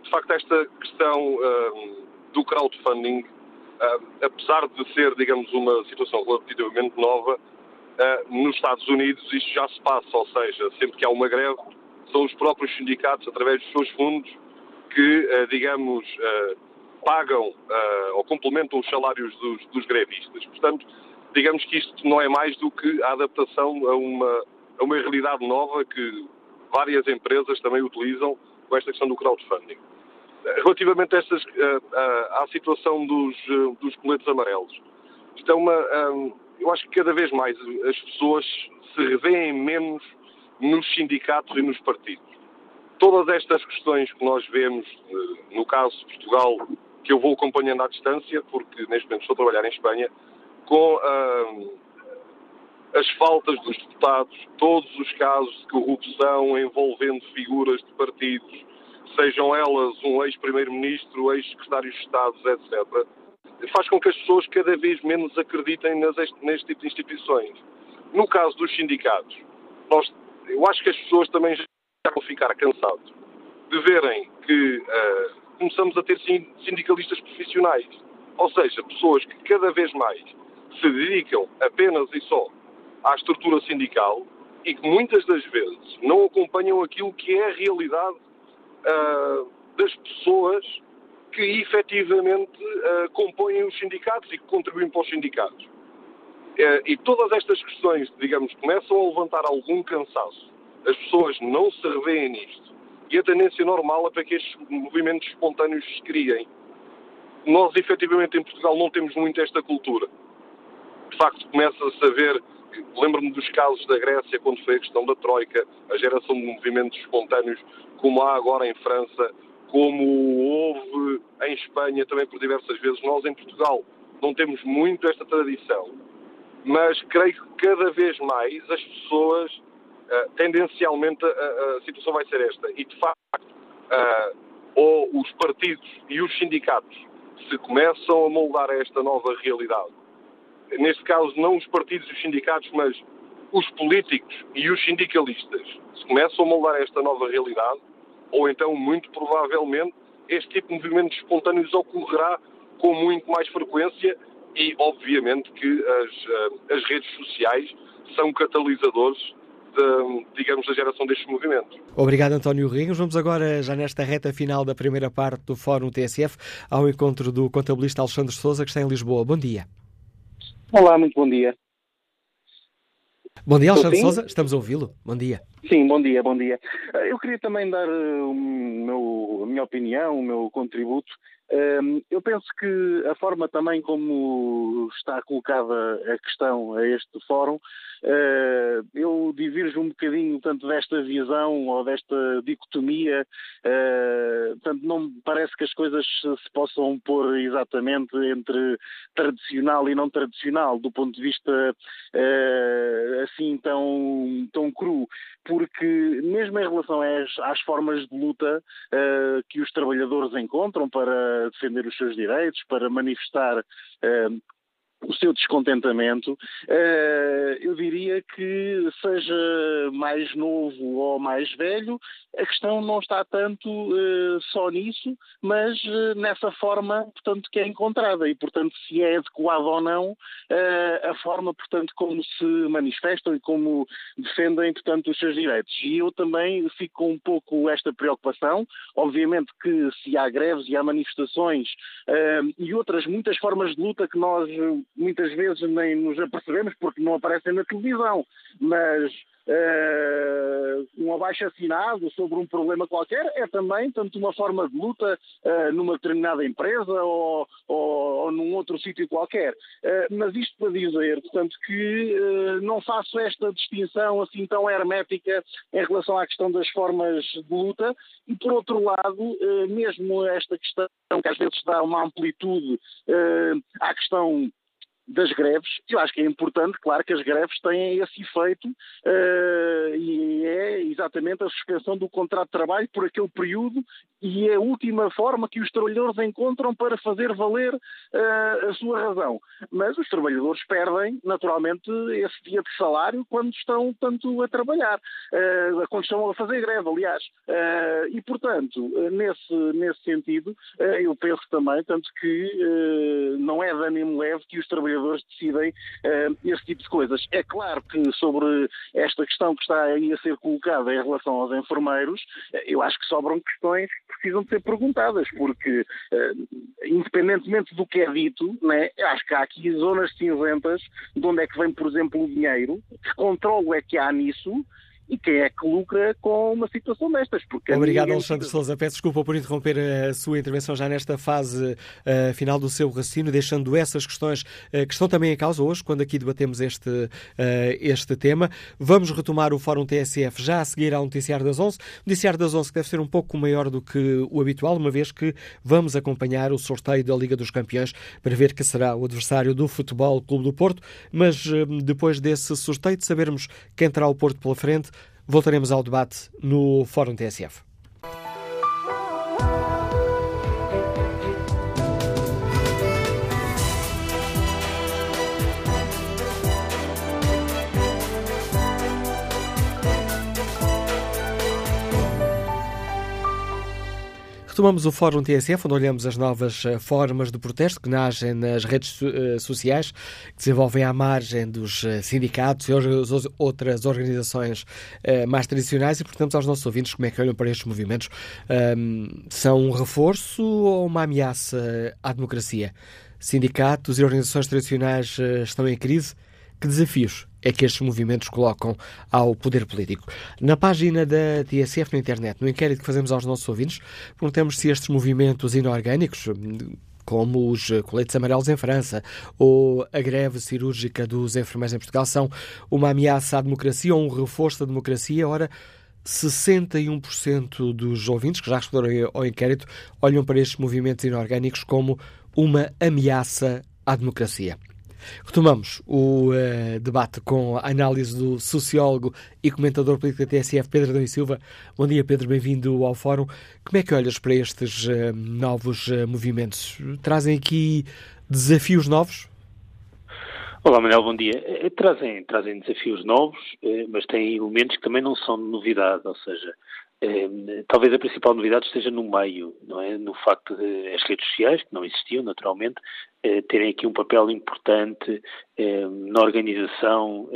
De facto, esta questão do crowdfunding Uh, apesar de ser, digamos, uma situação relativamente nova, uh, nos Estados Unidos isto já se passa, ou seja, sempre que há uma greve, são os próprios sindicatos, através dos seus fundos, que, uh, digamos, pagam ou complementam os salários dos, dos, grevistas. Portanto, digamos que isto não é mais do que a adaptação a uma, a uma realidade nova que várias empresas também utilizam com esta questão do crowdfunding. Relativamente a estas, à situação dos, dos coletes amarelos, isto é uma. Eu acho que cada vez mais as pessoas se revêem menos nos sindicatos e nos partidos. Todas estas questões que nós vemos, eh, no caso de Portugal, que eu vou acompanhando à distância, porque neste momento estou a trabalhar em Espanha, com as faltas dos deputados, todos os casos de corrupção envolvendo figuras de partidos, sejam elas um ex-primeiro-ministro, ex-secretários de Estado, etc., faz com que as pessoas cada vez menos acreditem neste tipo de instituições. No caso dos sindicatos, nós, eu acho que as pessoas também já vão ficar cansados de verem que uh, começamos a ter sindicalistas profissionais. Ou seja, pessoas que cada vez mais se dedicam apenas e só à estrutura sindical e que muitas das vezes não acompanham aquilo que é a realidade uh, das pessoas que efetivamente uh, compõem os sindicatos e que contribuem para os sindicatos. Uh, e todas estas questões, digamos, começam a levantar algum cansaço. As pessoas não se revêem nisto. E a tendência normal é para que estes movimentos espontâneos se criem. Nós, efetivamente, em Portugal não temos muito esta cultura. De facto, começa-se a ver lembro-me dos casos da Grécia, quando foi a questão da Troika, a geração de movimentos espontâneos, como há agora em França, como houve em Espanha também por diversas vezes. Nós, em Portugal, não temos muito esta tradição, mas creio que cada vez mais as pessoas, uh, tendencialmente, a, a, situação vai ser esta. E, de facto, uh, ou os partidos e os sindicatos se começam a moldar a esta nova realidade neste caso não os partidos e os sindicatos, mas os políticos e os sindicalistas se começam a moldar esta nova realidade, ou então, muito provavelmente, este tipo de movimentos espontâneos ocorrerá com muito mais frequência e, obviamente, que as, eh, as redes sociais são catalisadores de, digamos, da geração destes movimentos. Obrigado, António Rings. Vamos agora, já nesta reta final da primeira parte do Fórum TSF, ao encontro do contabilista Alexandre Souza, que está em Lisboa. Bom dia. Olá, muito bom dia. Bom dia, Alexandre Souza, estamos a ouvi-lo. Bom dia. Sim, bom dia, bom dia. Eh, eu queria também dar eh, meu, a minha opinião, o meu contributo eu penso que a forma também como está colocada a questão a este fórum, ah, eu divirjo um bocadinho tanto desta visão ou desta dicotomia, ah, tanto não me parece que as coisas se possam pôr exatamente entre tradicional e não tradicional, do ponto de vista ah, assim tão, tão cru, porque mesmo em relação às, às formas de luta que os trabalhadores encontram para defender os seus direitos, para manifestar eh, o seu descontentamento, eh, eu diria que seja mais novo ou mais velho, a questão não está tanto uh, só nisso, mas uh, nessa forma, portanto, que é encontrada e, portanto, se é adequado ou não a forma, portanto, como se manifestam e como defendem, portanto, os seus direitos. E eu também fico com um pouco esta preocupação. Obviamente que se há greves e há manifestações e outras muitas formas de luta que nós muitas vezes nem nos apercebemos porque não aparecem na televisão, mas uh, um abaixo-assinado sobre um problema qualquer é também tanto uma forma de luta uh, numa determinada empresa ou, ou, ou num outro sítio qualquer. Uh, mas isto para dizer, portanto, que não faço esta distinção assim tão hermética em relação à questão das formas de luta e, por outro lado, mesmo esta questão que às vezes dá uma amplitude à questão das greves. Eu acho que é importante, claro, que as greves têm esse efeito uh, e é exatamente a suspensão do contrato de trabalho por aquele período e é a última forma que os trabalhadores encontram para fazer valer uh, a sua razão. Mas os trabalhadores perdem, naturalmente, esse dia de salário quando estão tanto a trabalhar, uh, quando estão a fazer greve, aliás. e, portanto, nesse, nesse sentido, eu penso também, tanto que não é de ânimo leve que os trabalhadores trabalhadores decidem uh, esse tipo de coisas. É claro que sobre esta questão que está aí a ser colocada em relação aos enfermeiros, uh, eu acho que sobram questões que precisam de ser perguntadas, porque uh, independentemente do que é dito, né, acho que há aqui zonas cinzentas de onde é que vem, por exemplo, o dinheiro, que controle é que há nisso, e quem é que lucra com uma situação destas. Porque Obrigado, Alexandre Souza. Peço desculpa por interromper a sua intervenção já nesta fase uh, final do seu raciocínio, deixando essas questões uh, que estão também em causa hoje, quando aqui debatemos este, uh, este tema. Vamos retomar o Fórum TSF já a seguir ao Noticiário das 11. O Noticiário das 11 que deve ser um pouco maior do que o habitual, uma vez que vamos acompanhar o sorteio da Liga dos Campeões para ver que será o adversário do Futebol Clube do Porto. Mas depois desse sorteio, de sabermos quem terá o Porto pela frente, Voltaremos ao debate no Fórum TSF. Retomamos o Fórum TSF, onde olhamos as novas eh, formas de protesto que nascem nas redes uh, sociais, que desenvolvem à margem dos uh, sindicatos e outras organizações mais tradicionais e perguntamos aos nossos ouvintes como é que olham para estes movimentos. São um reforço ou uma ameaça à democracia? Sindicatos e organizações tradicionais estão em crise? Que desafios é que estes movimentos colocam ao poder político? Na página da TSF na internet, no inquérito que fazemos aos nossos ouvintes, perguntamos se estes movimentos inorgânicos, como os coletes amarelos em França ou a greve cirúrgica dos enfermeiros em Portugal, são uma ameaça à democracia ou um reforço da democracia. Ora, 61% dos ouvintes que já responderam ao inquérito olham para estes movimentos inorgânicos como uma ameaça à democracia. Retomamos o uh, debate com a análise do sociólogo e comentador político da TSF, Pedro Adão e Silva. Bom dia, Pedro, bem-vindo ao Fórum. Como é que olhas para estes uh, novos uh, movimentos? Trazem aqui desafios novos? Olá, Manuel, bom dia. Trazem, trazem desafios novos, mas têm elementos que também não são de novidade, ou seja, eh, talvez a principal novidade esteja no meio, não é? No facto de as redes sociais, que não existiam naturalmente, eh, terem aqui um papel importante eh, na organização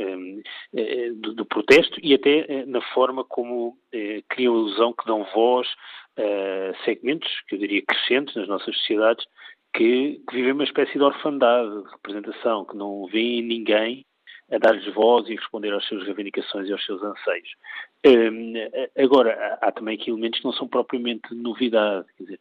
do, do, protesto e até na forma como criam a ilusão que dão voz a segmentos, que eu diria crescentes nas nossas sociedades, que, que vivem uma espécie de orfandade de representação, que não vêem ninguém a dar-lhes voz e responder às suas reivindicações e aos seus anseios. Um, agora, há, também aqui elementos que não são propriamente novidade, quer dizer,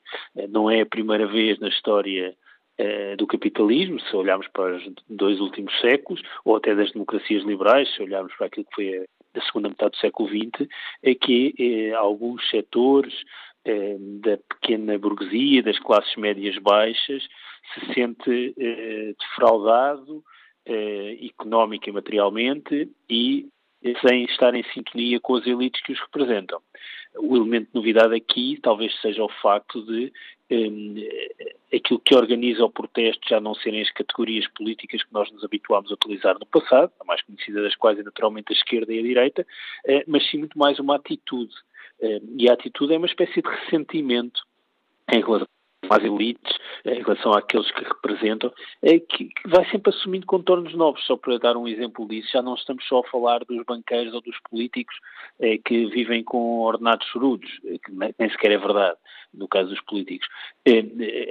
não é a primeira vez na história uh, do capitalismo, se olharmos para os dois últimos séculos, ou até das democracias liberais, se olharmos para aquilo que foi a, segunda metade do século XX, é que eh, alguns setores eh, da pequena burguesia, das classes médias baixas, se sente eh, defraudado eh, económica e materialmente e sem estar em sintonia com as elites que os representam. O elemento de novidade aqui talvez seja o facto de eh, aquilo que organiza o protesto já não serem as categorias políticas que nós nos habituámos a utilizar no passado, a mais conhecida das quais é naturalmente a esquerda e a direita, eh, mas sim muito mais uma atitude. Eh, e a atitude é uma espécie de ressentimento em relação às elites, em relação àqueles que representam, é que, vai sempre assumindo contornos novos. Só para dar um exemplo disso, já não estamos só a falar dos banqueiros ou dos políticos é, que vivem com ordenados chorudos, que nem, sequer é verdade no caso dos políticos.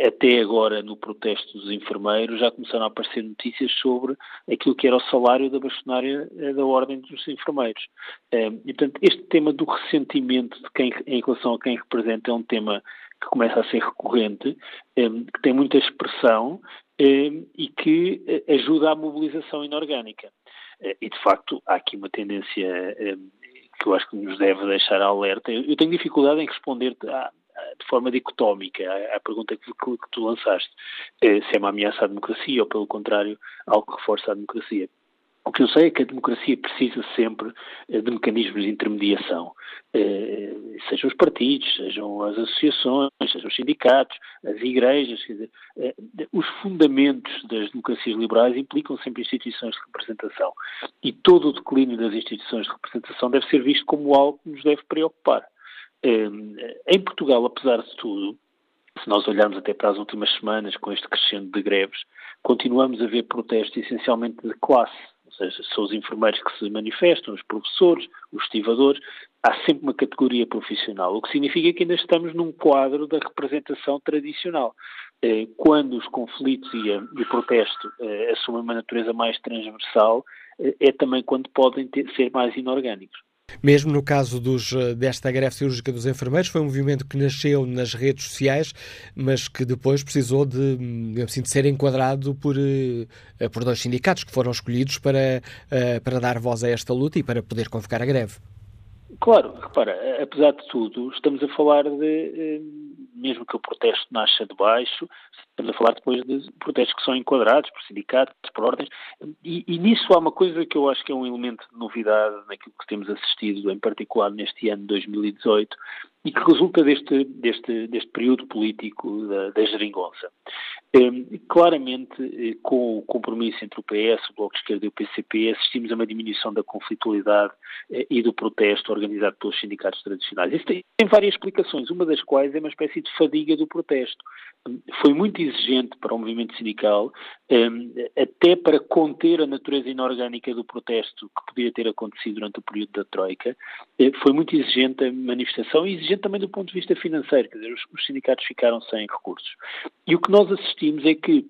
Até agora, no protesto dos enfermeiros, já começaram a aparecer notícias sobre aquilo que era o salário da bastonária da Ordem dos Enfermeiros. E, portanto, este tema do ressentimento de quem, em relação a quem representa é um tema que começa a ser recorrente, é, que tem muita expressão e que ajuda à mobilização inorgânica. E, de facto, há aqui uma tendência que eu acho que nos deve deixar alerta. Eu tenho dificuldade em responder de forma dicotómica à, pergunta que, tu lançaste, eh, se é uma ameaça à democracia ou, pelo contrário, algo que reforça a democracia. O que eu sei é que a democracia precisa sempre eh, de mecanismos de intermediação, eh, sejam os partidos, sejam as associações, sejam os sindicatos, as igrejas. Dizer, os fundamentos das democracias liberais implicam sempre instituições de representação. E todo o declínio das instituições de representação deve ser visto como algo que nos deve preocupar. Em Portugal, apesar de tudo, se nós olharmos até para as últimas semanas com este crescendo de greves, continuamos a ver protestos essencialmente de classe, ou seja, são os enfermeiros que se manifestam, os professores, os estivadores, há sempre uma categoria profissional, o que significa que ainda estamos num quadro da representação tradicional. Eh, quando os conflitos e, o protesto eh, assumem uma natureza mais transversal, eh, é também quando podem ter, ser mais inorgânicos. Mesmo no caso dos, eh, desta greve cirúrgica dos enfermeiros, foi um movimento que nasceu nas redes sociais, mas que depois precisou de, assim, de ser enquadrado por, eh, por dois sindicatos que foram escolhidos para, eh, para dar voz a esta luta e para poder convocar a greve. Claro, repara, apesar de tudo, estamos a falar de, mesmo que o protesto nasça de baixo, estamos a falar depois de protestos que são enquadrados por sindicatos, por ordens, e, e, nisso há uma coisa que eu acho que é um elemento de novidade naquilo que temos assistido, em particular neste ano de 2018, e que resulta deste, deste, deste período político da, da geringonça. Eh, claramente, eh, com o compromisso entre o PS, o Bloco de Esquerda e o PCP, assistimos a uma diminuição da conflitualidade eh, e do protesto organizado pelos sindicatos tradicionais. Isso tem, várias explicações, uma das quais é uma espécie de fadiga do protesto. Foi muito exigente para o movimento sindical, até para conter a natureza inorgânica do protesto que podia ter acontecido durante o período da Troika. Foi muito exigente a manifestação e exigente também do ponto de vista financeiro, quer dizer, os sindicatos ficaram sem recursos. E o que nós assistimos é que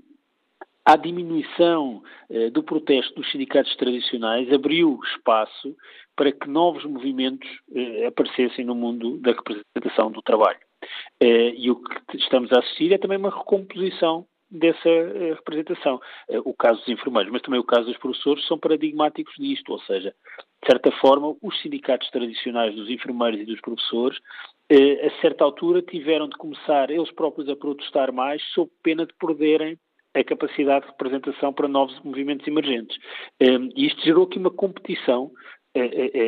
a diminuição eh, do protesto dos sindicatos tradicionais abriu espaço para que novos movimentos eh, aparecessem no mundo da representação do trabalho. Eh, e o que estamos a assistir é também uma recomposição dessa eh, representação. Eh, o caso dos enfermeiros, mas também o caso dos professores, são paradigmáticos disto, ou seja, de certa forma, os sindicatos tradicionais dos enfermeiros e dos professores, eh, a certa altura, tiveram de começar eles próprios a protestar mais, sob pena de perderem a capacidade de representação para novos movimentos emergentes. E isto gerou aqui uma competição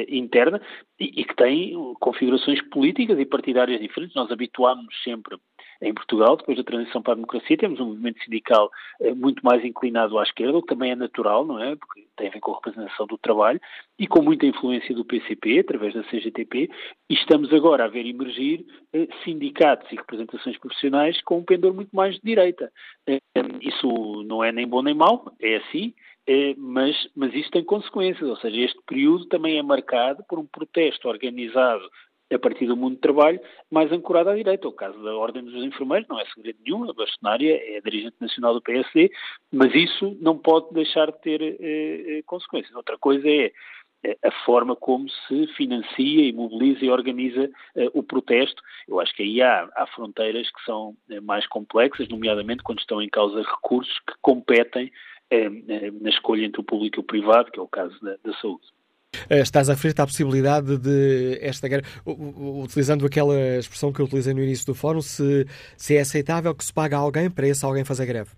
interna e, que tem configurações políticas e partidárias diferentes. Nós habituámos-nos sempre em Portugal, depois da transição para a democracia, temos um movimento sindical eh, muito mais inclinado à esquerda, o que também é natural, não é? Porque tem a ver com a representação do trabalho e com muita influência do PCP, através da CGTP, e estamos agora a ver emergir eh, sindicatos e representações profissionais com um pendor muito mais de direita. Eh, isso não é nem bom nem mau, é assim, mas, mas isso tem consequências, ou seja, este período também é marcado por um protesto organizado a partir do mundo do trabalho, mais ancorado à direita. O caso da Ordem dos Enfermeiros não é segredo nenhum, a bastonária é dirigente nacional do PSD, mas isso não pode deixar de ter eh, eh, consequências. Outra coisa é eh, a forma como se financia e mobiliza e organiza uh, o protesto. Eu acho que aí há, há fronteiras que são uh, mais complexas, nomeadamente quando estão em causa recursos que competem uh, na escolha entre o público e o privado, que é o caso da, da saúde. Eh, estás a referir-te à possibilidade de esta guerra, utilizando aquela expressão que eu utilizei no início do fórum, se, se é aceitável que se pague a alguém para esse alguém fazer greve?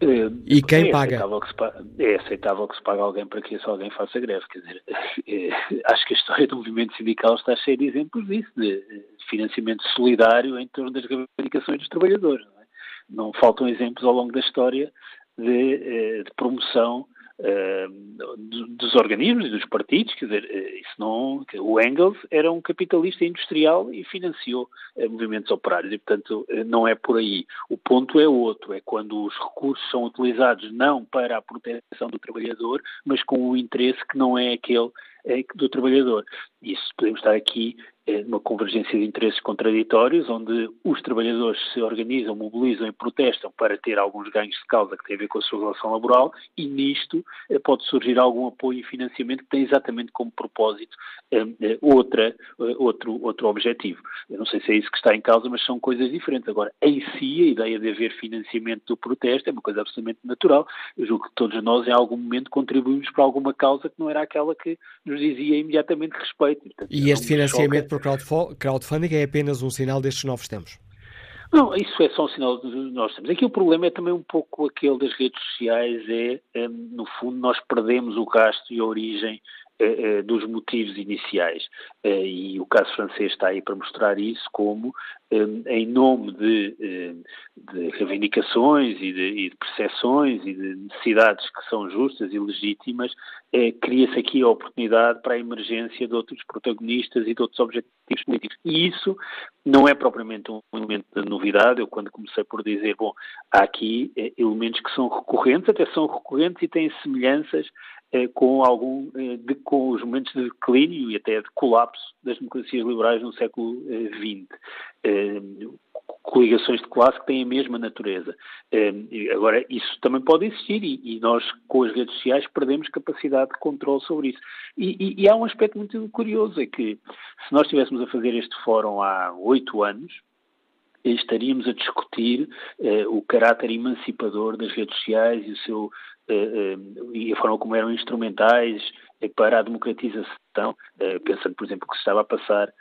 É, e quem é paga? Se, é aceitável que se pague alguém para que esse alguém faça greve. Quer dizer, é, acho que a história do movimento sindical está cheia de exemplos disso, de financiamento solidário em torno das reivindicações dos trabalhadores. Não, é? não faltam exemplos ao longo da história de, de promoção uh, dos organismos e dos partidos, quer dizer, isso não, o Engels era um capitalista industrial e financiou movimentos operários e, portanto, não é por aí. O ponto é outro, é quando os recursos são utilizados não para a proteção do trabalhador, mas com o interesse que não é aquele do trabalhador. Isso podemos estar aqui uma convergência de interesses contraditórios, onde os trabalhadores se organizam, mobilizam e protestam para ter alguns ganhos de causa que têm a ver com a sua relação laboral, e nisto eh, pode surgir algum apoio e financiamento que tem exatamente como propósito eh, eh, outra, outro, outro objetivo. Eu não sei se é isso que está em causa, mas são coisas diferentes. Agora, em si, a ideia de haver financiamento do protesto é uma coisa absolutamente natural. Eu julgo que todos nós, em algum momento, contribuímos para alguma causa que não era aquela que nos dizia imediatamente respeito. Portanto, e este financiamento o crowdfunding é apenas um sinal destes novos tempos? Não, isso é só um sinal dos novos tempos. Aqui o problema é também um pouco aquele das redes sociais, é, é no fundo, nós perdemos o gasto e a origem dos motivos iniciais. É, e o caso francês está aí para mostrar isso, como, em nome de, de reivindicações e de, e de percepções e de necessidades que são justas e legítimas, cria-se aqui a oportunidade para a emergência de outros protagonistas e de outros objetivos políticos. E isso não é propriamente um elemento de novidade. Eu, quando comecei por dizer, bom, há aqui elementos que são recorrentes, até são recorrentes e têm semelhanças eh, com algum eh, de, com os momentos de declínio e até de colapso das democracias liberais no século XX. Eh, coligações de classe que têm a mesma natureza. Agora, isso também pode existir e, nós, com as redes sociais, perdemos capacidade de controle sobre isso. E, e, e há um aspecto muito curioso, é que se nós estivéssemos a fazer este fórum há oito anos, estaríamos a discutir o caráter emancipador das redes sociais e o seu eh, eh, e a forma como eram instrumentais eh, para a democratização, pensando, por exemplo, o que se estava a passar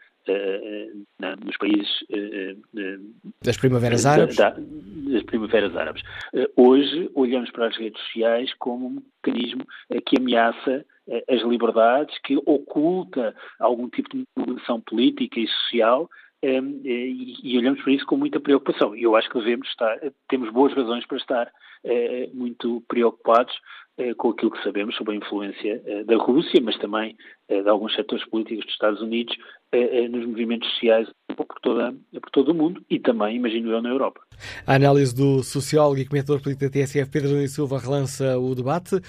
nos países das primaveras árabes. Da, das primaveras árabes. Hoje olhamos para as redes sociais como um mecanismo que ameaça as liberdades, que oculta algum tipo de movimentação política e social e, e olhamos para isso com muita preocupação. E eu acho que devemos estar, temos boas razões para estar eh, muito preocupados eh, com aquilo que sabemos sobre a influência eh, da Rússia, mas também de alguns setores políticos dos Estados Unidos nos movimentos sociais por, toda, por todo o mundo e também, imagino eu, na Europa. A análise do sociólogo e comentador político da TSF, Pedro Nunes Silva, relança o debate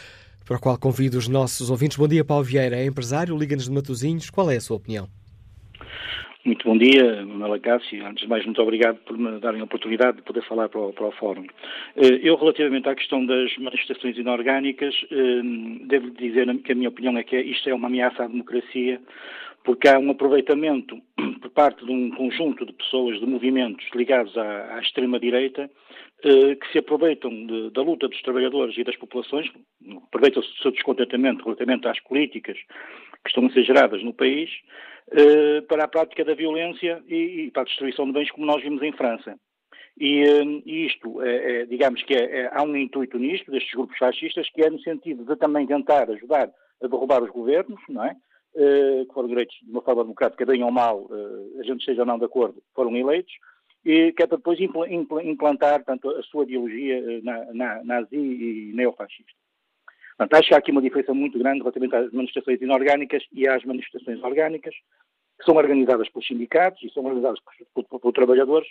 para o qual convido os nossos ouvintes. Bom dia, Paulo Vieira, é empresário, Liga-nos de Matosinhos. Qual é a sua opinião? Muito bom dia, Manuela Cássio. Antes de mais, muito obrigado por me darem a oportunidade de poder falar para o, para o Fórum. Eh, eu, relativamente à questão das manifestações inorgânicas, eh, devo dizer que a minha opinião é que isto é uma ameaça à democracia, porque há um aproveitamento por parte de um conjunto de pessoas, de movimentos ligados à, à extrema-direita, que se aproveitam de, da luta dos trabalhadores e das populações, aproveitam-se do seu descontentamento relativamente às políticas que estão a ser geradas no país, eh, para a prática da violência e, e, para a destruição de bens, como nós vimos em França. E, eh, e isto, é, é, digamos que é, é, há um intuito nisto, destes grupos fascistas, que é no sentido de também tentar ajudar a derrubar os governos, não é? Que foram eleitos de uma forma democrática, bem ou mal, a gente esteja ou não de acordo, foram eleitos, e que é para depois impl impl implantar tanto a sua ideologia uh, na, na, nazi e neofascista. Portanto, acho que há aqui uma diferença muito grande relativamente às manifestações inorgânicas e às manifestações orgânicas, que são organizadas pelos sindicatos e são organizadas por, por, por trabalhadores,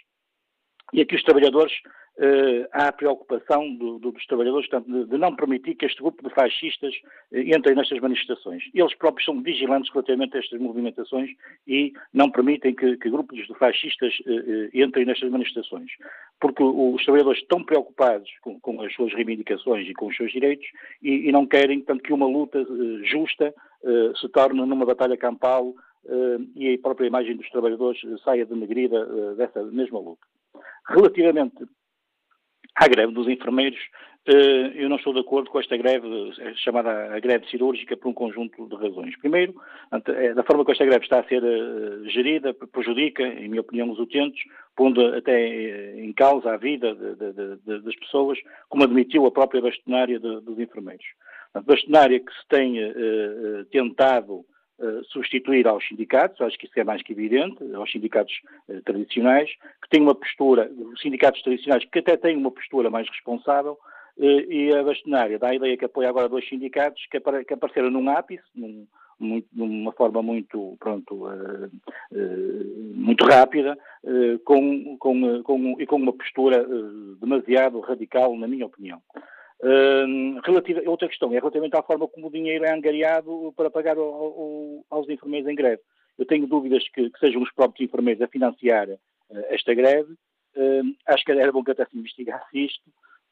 e aqui os trabalhadores uh, há a preocupação do, do, dos trabalhadores portanto, de, de, não permitir que este grupo de fascistas uh, entrem nestas manifestações. Eles próprios são vigilantes relativamente a estas movimentações e não permitem que, que grupos de fascistas uh, entrem nestas manifestações. Porque os trabalhadores estão preocupados com, com, as suas reivindicações e com os seus direitos e, e não querem, portanto, que uma luta justa se torne numa batalha campal e a própria imagem dos trabalhadores saia denegrida dessa mesma luta. Relativamente à greve dos enfermeiros, eh, eu não estou de acordo com esta greve, eh, chamada greve cirúrgica, por um conjunto de razões. Primeiro, eh, da forma que esta greve está a ser gerida, prejudica, em minha opinião, os utentes, pondo até em causa a vida de, de, de, das pessoas, como admitiu a própria bastonária dos enfermeiros. A bastonária que se tem tentado substituir aos sindicatos, acho que isso é mais que evidente, aos sindicatos uh, tradicionais, que têm uma postura, os sindicatos tradicionais que até têm uma postura mais responsável, e a bastonária dá a ideia que apoia agora dois sindicatos que, apareceram num ápice, num, muito, de uma forma muito, pronto, uh, uh, muito rápida com, com, com, e com uma postura demasiado radical, na minha opinião. Relativa, outra questão é relativamente à forma como o dinheiro é angariado para pagar ao, ao, aos enfermeiros em greve. Eu tenho dúvidas que, que sejam os próprios enfermeiros a financiar esta greve. acho que era bom que até se investigasse isto,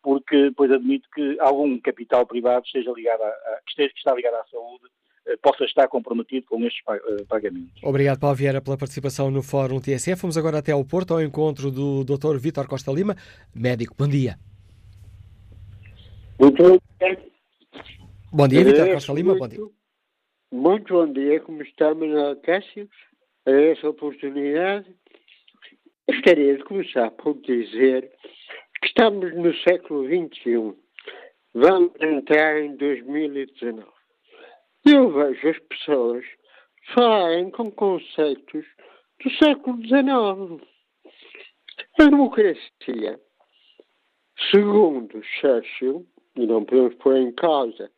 porque depois admito que algum capital privado esteja ligado a, a, que, esteja, que está ligado à saúde eh, possa estar comprometido com estes eh, pagamentos. Obrigado, Paulo Vieira, pela participação no Fórum TSF. Vamos agora até ao Porto, ao encontro do Dr. Vítor Costa Lima, médico. Bom dia. Muito bom dia. Bom dia, Vítor Costa Lima. Muito, bom dia. Muito bom dia. Como está, Manuel Cássio? A essa oportunidade. Gostaria de começar por dizer que estamos no século XXI. Vamos entrar em 2019. Eu vejo as pessoas falarem com conceitos do século XIX. A democracia, segundo Churchill, e não podemos pôr em causa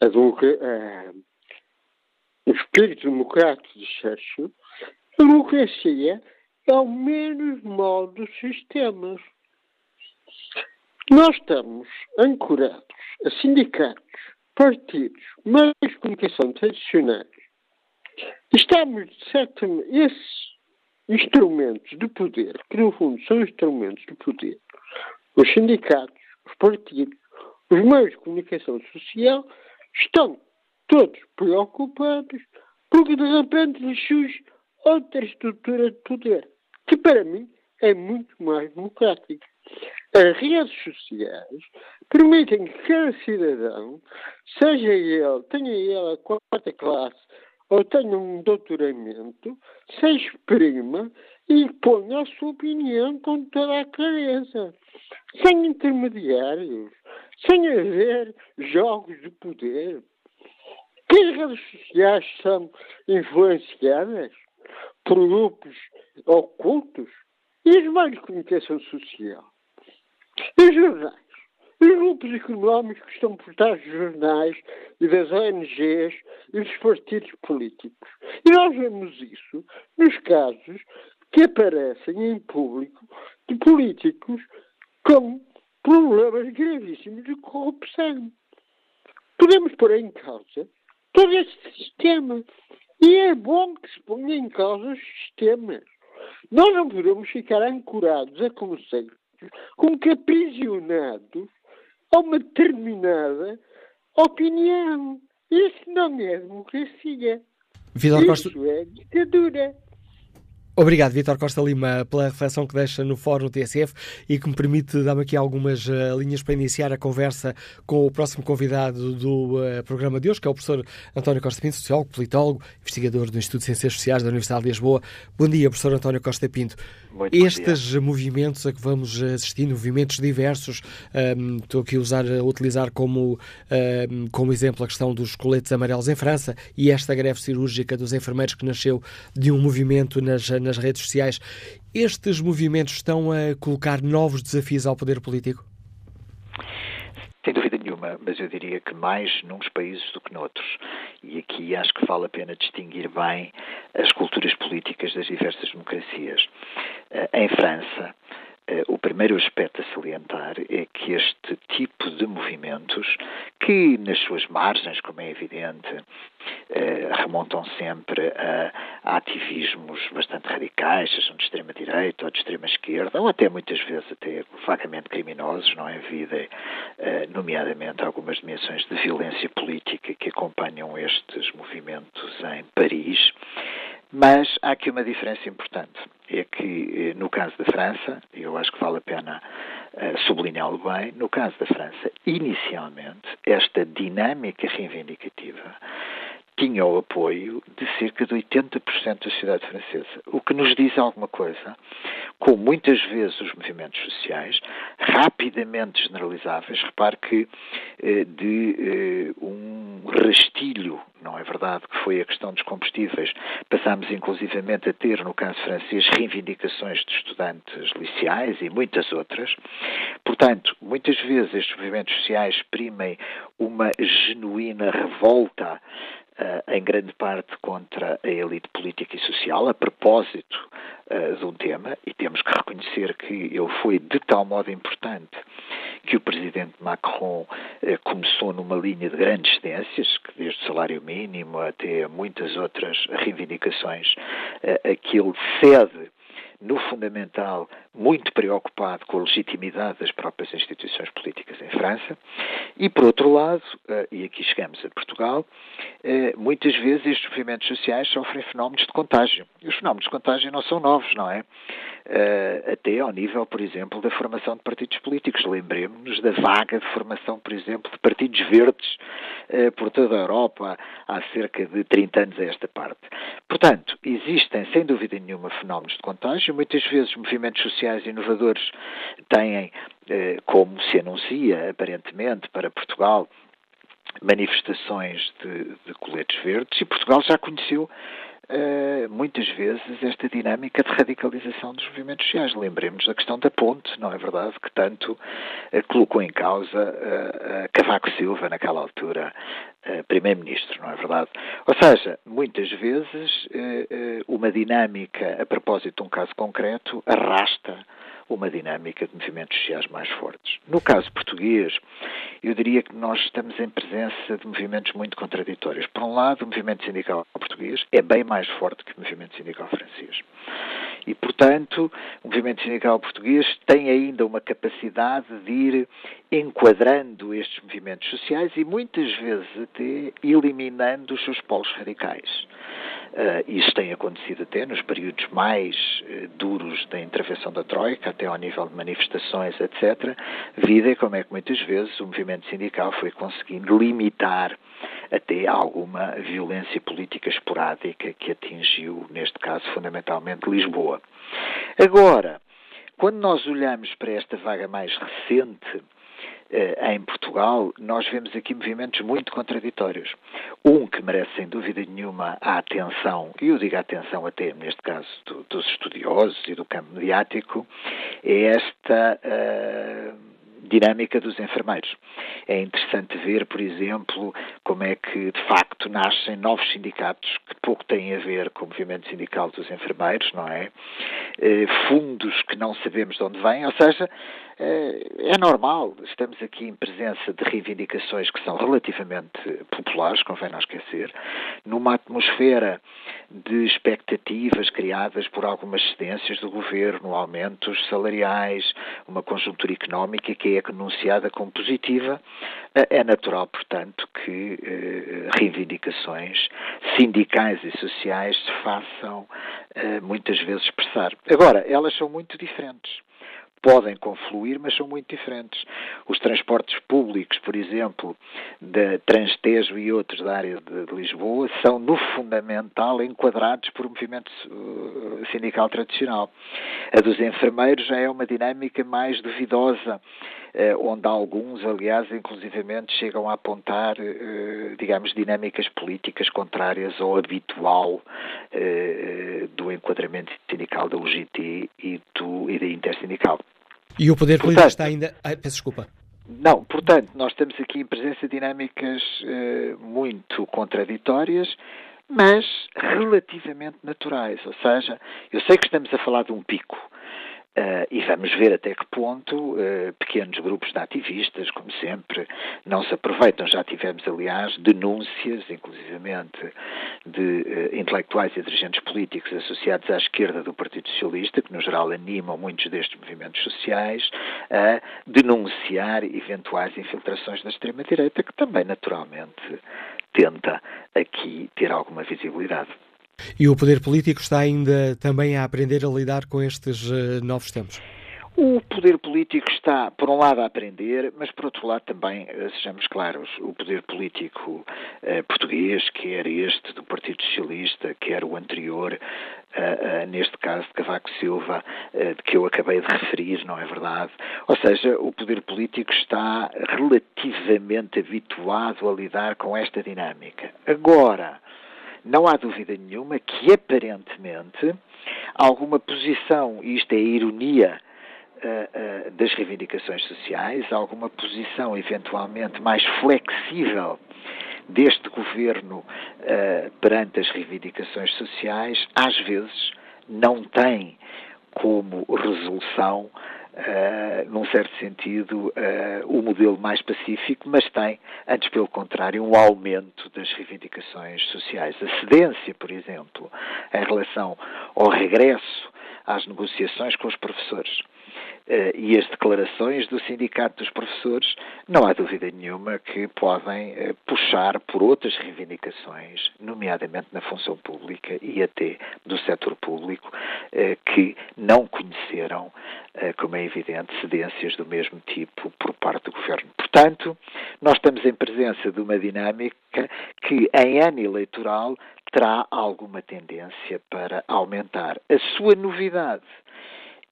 a a, o espírito democrático de Churchill, a democracia é o menos mau dos sistemas. Nós estamos ancorados a sindicatos, partidos, meios de comunicação tradicionais, estamos, de esses instrumentos de poder, que no fundo são instrumentos de poder, os sindicatos, os partidos, os meios de comunicação social, estão todos preocupados porque de repente lhes surge outra estrutura de poder, que para mim é muito mais democrática. As redes sociais permitem que cada cidadão, seja ele, tenha ele a quarta classe ou tenha um doutoramento, se exprima e ponha a sua opinião com toda a clareza, sem intermediários, sem haver jogos de poder. Que as redes sociais são influenciadas por grupos ocultos e os meios de comunicação social os jornais. Os grupos económicos que estão por trás dos jornais e das ONGs e dos partidos políticos. E nós vemos isso nos casos que aparecem em público de políticos com problemas gravíssimos de corrupção. Podemos pôr em causa todo este sistema. E é bom que se ponha em causa os sistemas. Nós não podemos ficar ancorados a conceitos como que aprisionados a uma determinada opinião. Isso não é democracia. Vidal Isso Costa... é ditadura. Obrigado, Vitor Costa Lima, pela reflexão que deixa no Fórum TSF e que me permite dar-me aqui algumas uh, linhas para iniciar a conversa com o próximo convidado do uh, programa de hoje, que é o professor António Costa Pinto, sociólogo, politólogo, investigador do Instituto de Ciências Sociais da Universidade de Lisboa. Bom dia, professor António Costa Pinto. Muito Estes movimentos a que vamos assistindo, movimentos diversos, um, ehm, estou aqui a, usar, a utilizar como, um, ehm, como exemplo a questão dos coletes amarelos em França e esta greve cirúrgica dos enfermeiros que nasceu de um movimento nas nas redes sociais. Estes movimentos estão a colocar novos desafios ao poder político? Sem dúvida nenhuma, mas eu diria que mais nos países do que noutros. E aqui acho que vale a pena distinguir bem as culturas políticas das diversas democracias. Eh, em França, o primeiro aspecto a salientar é que este tipo de movimentos, que nas suas margens, como é evidente, eh, remontam sempre a, a, ativismos bastante radicais, sejam de extrema-direita ou de extrema-esquerda, ou até muitas vezes até vagamente criminosos, não é? Vida, eh, nomeadamente algumas dimensões de violência política que acompanham estes movimentos em Paris. Mas há aqui uma diferença importante. É que, no caso da França, eu acho que vale a pena uh, sublinhá-lo bem, no caso da França, inicialmente, esta dinâmica reivindicativa tinha o apoio de cerca de 80% da sociedade francesa, o que nos diz alguma coisa, com muitas vezes os movimentos sociais rapidamente generalizáveis. Repare que eh, de eh, um rastilho, não é verdade, que foi a questão dos combustíveis, passámos inclusivamente a ter, no caso francês, reivindicações de estudantes liceais e muitas outras. Portanto, muitas vezes estes movimentos sociais exprimem uma genuína revolta em grande parte contra a elite política e social, a propósito uh, de um tema, e temos que reconhecer que ele foi de tal modo importante que o presidente Macron uh, começou numa linha de grandes cedências, que desde o salário mínimo até muitas outras reivindicações, uh, que ele cede no fundamental, muito preocupado com a legitimidade das próprias instituições políticas em França, e por outro lado, eh, e aqui chegamos a Portugal, eh, muitas vezes estes movimentos sociais sofrem fenómenos de contágio. E os fenómenos de contágio não são novos, não é? Eh, até ao nível, por exemplo, da formação de partidos políticos. Lembremos-nos da vaga de formação, por exemplo, de partidos verdes por toda a Europa há cerca de 30 anos a esta parte. Portanto, existem, sem dúvida nenhuma, fenómenos de contágio. Muitas vezes movimentos sociais inovadores têm, como se anuncia aparentemente para Portugal, manifestações de, de coletes verdes. E Portugal já conheceu Uh, muitas vezes esta dinâmica de radicalização dos movimentos sociais. Lembremos da questão da ponte, não é verdade? Que tanto uh, colocou em causa uh, Cavaco Silva, naquela altura, Primeiro-Ministro, não é verdade? Ou seja, muitas vezes uma dinâmica, a propósito de um caso concreto, arrasta uma dinâmica de movimentos sociais mais fortes. No caso português, eu diria que nós estamos em presença de movimentos muito contraditórios. Por um lado, o movimento sindical português é bem mais forte que o movimento sindical francês. E, portanto, o movimento sindical português tem ainda uma capacidade de ir enquadrando estes movimentos sociais e muitas vezes até eliminando os seus polos radicais. Uh, isso tem acontecido até nos períodos mais uh, duros da intervenção da Troika, até ao nível de manifestações, etc. Vida como é que muitas vezes o movimento sindical foi conseguindo limitar até alguma violência política esporádica que atingiu, neste caso, fundamentalmente Lisboa. Agora, quando nós olhamos para esta vaga mais recente, eh, em Portugal, nós vemos aqui movimentos muito contraditórios. Um que merece, sem dúvida nenhuma, a atenção, e eu digo atenção até, neste caso, do, dos estudiosos e do campo mediático, é esta. Uh, dinâmica dos enfermeiros. É interessante ver, por exemplo, como é que, de facto, nascem novos sindicatos que pouco têm a ver com o movimento sindical dos enfermeiros, não é? Eh, fundos que não sabemos de onde vêm, ou seja, eh, é normal, estamos aqui em presença de reivindicações que são relativamente populares, convém não esquecer, numa atmosfera de expectativas criadas por algumas cedências do governo, aumentos salariais, uma conjuntura económica que é anunciada como positiva, eh, é natural, portanto, que eh, reivindicações sindicais e sociais se façam muitas vezes expressar. Agora, elas são muito diferentes podem confluir, mas são muito diferentes. Os transportes públicos, por exemplo, da Transtejo e outros da área de, de Lisboa, são, no fundamental, enquadrados por um movimento uh, sindical tradicional. A dos enfermeiros já é uma dinâmica mais duvidosa, uh, onde alguns, aliás, inclusivamente chegam a apontar, uh, digamos, dinâmicas políticas contrárias ao habitual do enquadramento sindical da UGT e, do, e da intersindical. E o poder político está ainda. Ai, peço desculpa. Não, portanto, nós estamos aqui em presença de dinâmicas eh, muito contraditórias, mas relativamente naturais. Ou seja, eu sei que estamos a falar de um pico, Uh, e vamos ver até que ponto uh, pequenos grupos de ativistas, como sempre, não se aproveitam. Já tivemos, aliás, denúncias, inclusivamente, de uh, intelectuais e dirigentes políticos associados à esquerda do Partido Socialista, que no geral animam muitos destes movimentos sociais, a denunciar eventuais infiltrações da extrema-direita, que também, naturalmente, tenta aqui ter alguma visibilidade. E o poder político está ainda também a aprender a lidar com estes uh, novos tempos? O poder político está, por um lado, a aprender, mas por outro lado também, eh, sejamos claros, o poder político eh, português, quer este do Partido Socialista, quer o anterior, eh, neste caso de Cavaco Silva, de que eu acabei de referir, não é verdade? Ou seja, o poder político está relativamente habituado a lidar com esta dinâmica. Agora, não há dúvida nenhuma que aparentemente alguma posição, e isto é ironia uh, uh, das reivindicações sociais, alguma posição eventualmente mais flexível deste governo uh, perante as reivindicações sociais, às vezes não tem como resolução Uh, num certo sentido, uh, o modelo mais pacífico, mas tem, antes pelo contrário, um aumento das reivindicações sociais. A cedência, por exemplo, em relação ao regresso às negociações com os professores e as declarações do Sindicato dos Professores, não há dúvida nenhuma que podem uh, puxar por outras reivindicações, nomeadamente na função pública e até do setor público, uh, que não conheceram, como é evidente, cedências do mesmo tipo por parte do Governo. Portanto, nós estamos em presença de uma dinâmica que, em ano eleitoral, terá alguma tendência para aumentar. A sua novidade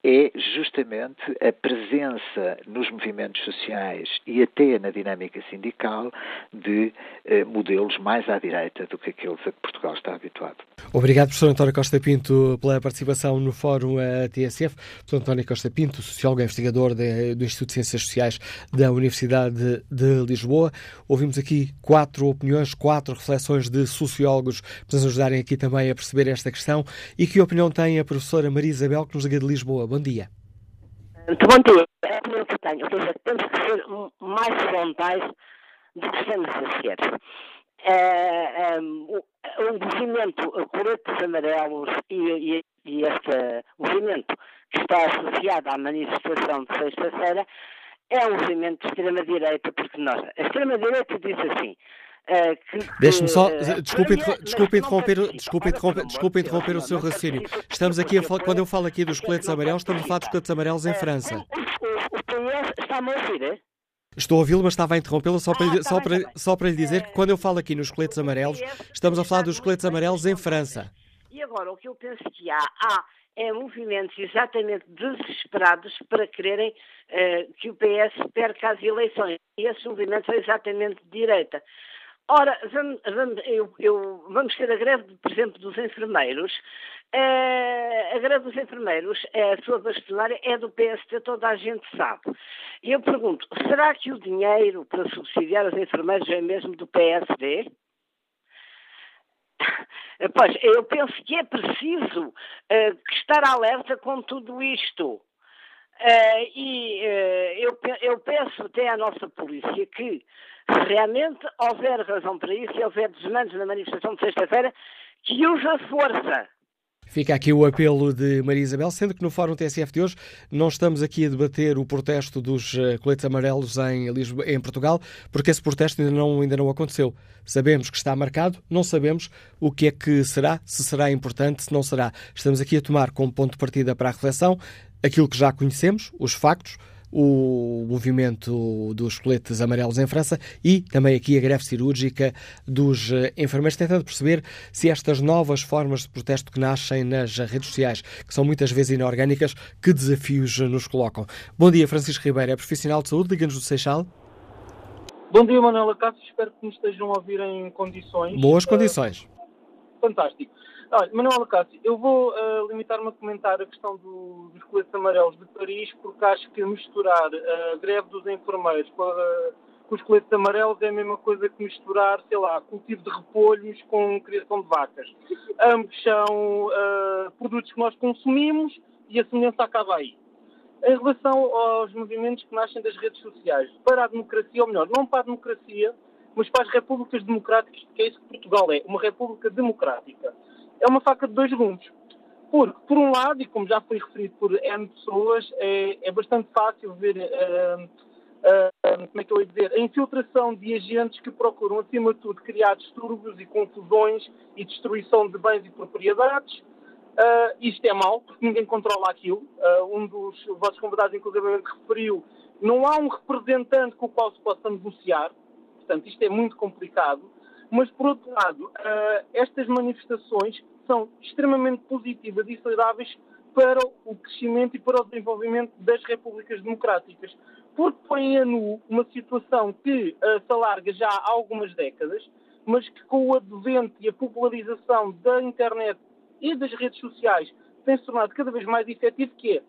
é justamente a presença nos movimentos sociais e até na dinâmica sindical de eh, modelos mais à direita do que aqueles a que Portugal está habituado. Obrigado, professor António Costa Pinto, pela participação no Fórum eh, TSF. Professor António Costa Pinto, sociólogo e investigador de, do Instituto de Ciências Sociais da Universidade de, Lisboa. Ouvimos aqui quatro opiniões, quatro reflexões de sociólogos para nos ajudarem aqui também a perceber esta questão. E que opinião tem a professora Maria Isabel, que nos liga de Lisboa? Bom dia. Muito bom dia. É opinião que tenho. Ou seja, temos que ser mais frontais do que estamos a ser. É, é, o, o movimento Coletes Amarelos e, e, e este movimento que está associado à manifestação de sexta-feira é um movimento de extrema-direita, porque nós, a extrema-direita diz assim, Deixe-me só, desculpe, desculpe interromper, desculpe interromper, desculpe interromper o seu raciocínio. Estamos aqui a quando eu falo aqui dos coletes amarelos, estamos a falar dos coletes amarelos em França. O, PS está-me a ouvir, é? Estou a ouvi-lo, mas estava a interrompê-lo só, para, ah, só, para, só para lhe dizer que quando eu falo aqui nos coletes amarelos, estamos a falar dos coletes amarelos em França. E agora, o que eu penso que há, há é movimentos exatamente desesperados para quererem uh, que o PS perca as eleições. E esses movimentos são exatamente de direita. Ora, vamos, vamos, eu, eu, vamos ter a greve, por exemplo, dos enfermeiros. Uh, a greve dos enfermeiros, é, a sua bastonária é do PST, toda a gente sabe. E eu pergunto, será que o dinheiro para subsidiar os enfermeiros é mesmo do PSD? Pois, eu penso que é preciso uh, estar alerta com tudo isto. Uh, e eu, eu peço até à nossa polícia que se realmente houver razão para isso e houver desmandos na manifestação de sexta-feira, que use a força. Fica aqui o apelo de Maria Isabel, sendo que no Fórum TSF de hoje não estamos aqui a debater o protesto dos uh, coletes amarelos em, Lisboa, em Portugal, porque esse protesto ainda não, ainda não aconteceu. Sabemos que está marcado, não sabemos o que é que será, se será importante, se não será. Estamos aqui a tomar como ponto de partida para a reflexão aquilo que já conhecemos, os factos, o movimento dos coletes amarelos em França e também aqui a greve cirúrgica dos eh, enfermeiros, tentando perceber se estas novas formas de protesto que nascem nas redes sociais, que são muitas vezes inorgânicas, que desafios nos colocam. Bom dia, Francisco Ribeiro, é profissional de saúde, liga-nos do Seixal. Bom dia, Manuela Cássio, espero que me estejam a ouvir em condições. Boas condições. Uh, fantástico. Olha, Manuel Cássio, eu vou uh, limitar-me a comentar a questão do, dos coletes amarelos de Paris, porque acho que misturar a greve dos enfermeiros com, a, com os coletes amarelos é a mesma coisa que misturar, sei lá, cultivo de repolhos com criação de vacas. Ambos são uh, produtos que nós consumimos e a semelhança acaba aí. Em relação aos movimentos que nascem das redes sociais, para a democracia, ou melhor, não para a democracia, mas para as repúblicas democráticas, que é isso que Portugal é, uma república democrática é uma faca de dois gumes. Porque, por um lado, e como já foi referido por N pessoas, é, é bastante fácil ver, uh, uh, como é que eu ia dizer, a infiltração de agentes que procuram, acima de tudo, criar distúrbios e confusões e destruição de bens e propriedades. Uh, isto é mau, porque ninguém controla aquilo. Um dos vossos convidados, inclusive, referiu: não há um representante com o qual se possa negociar. Portanto, isto é muito complicado. Mas, por outro lado, uh, estas manifestações são extremamente positivas e saudáveis para o crescimento e para o desenvolvimento das repúblicas democráticas, porque põem a nu uma situação que uh, se alarga já há algumas décadas, mas que com o advento e a popularização da internet e das redes sociais tem se tornado cada vez mais efetivo, que é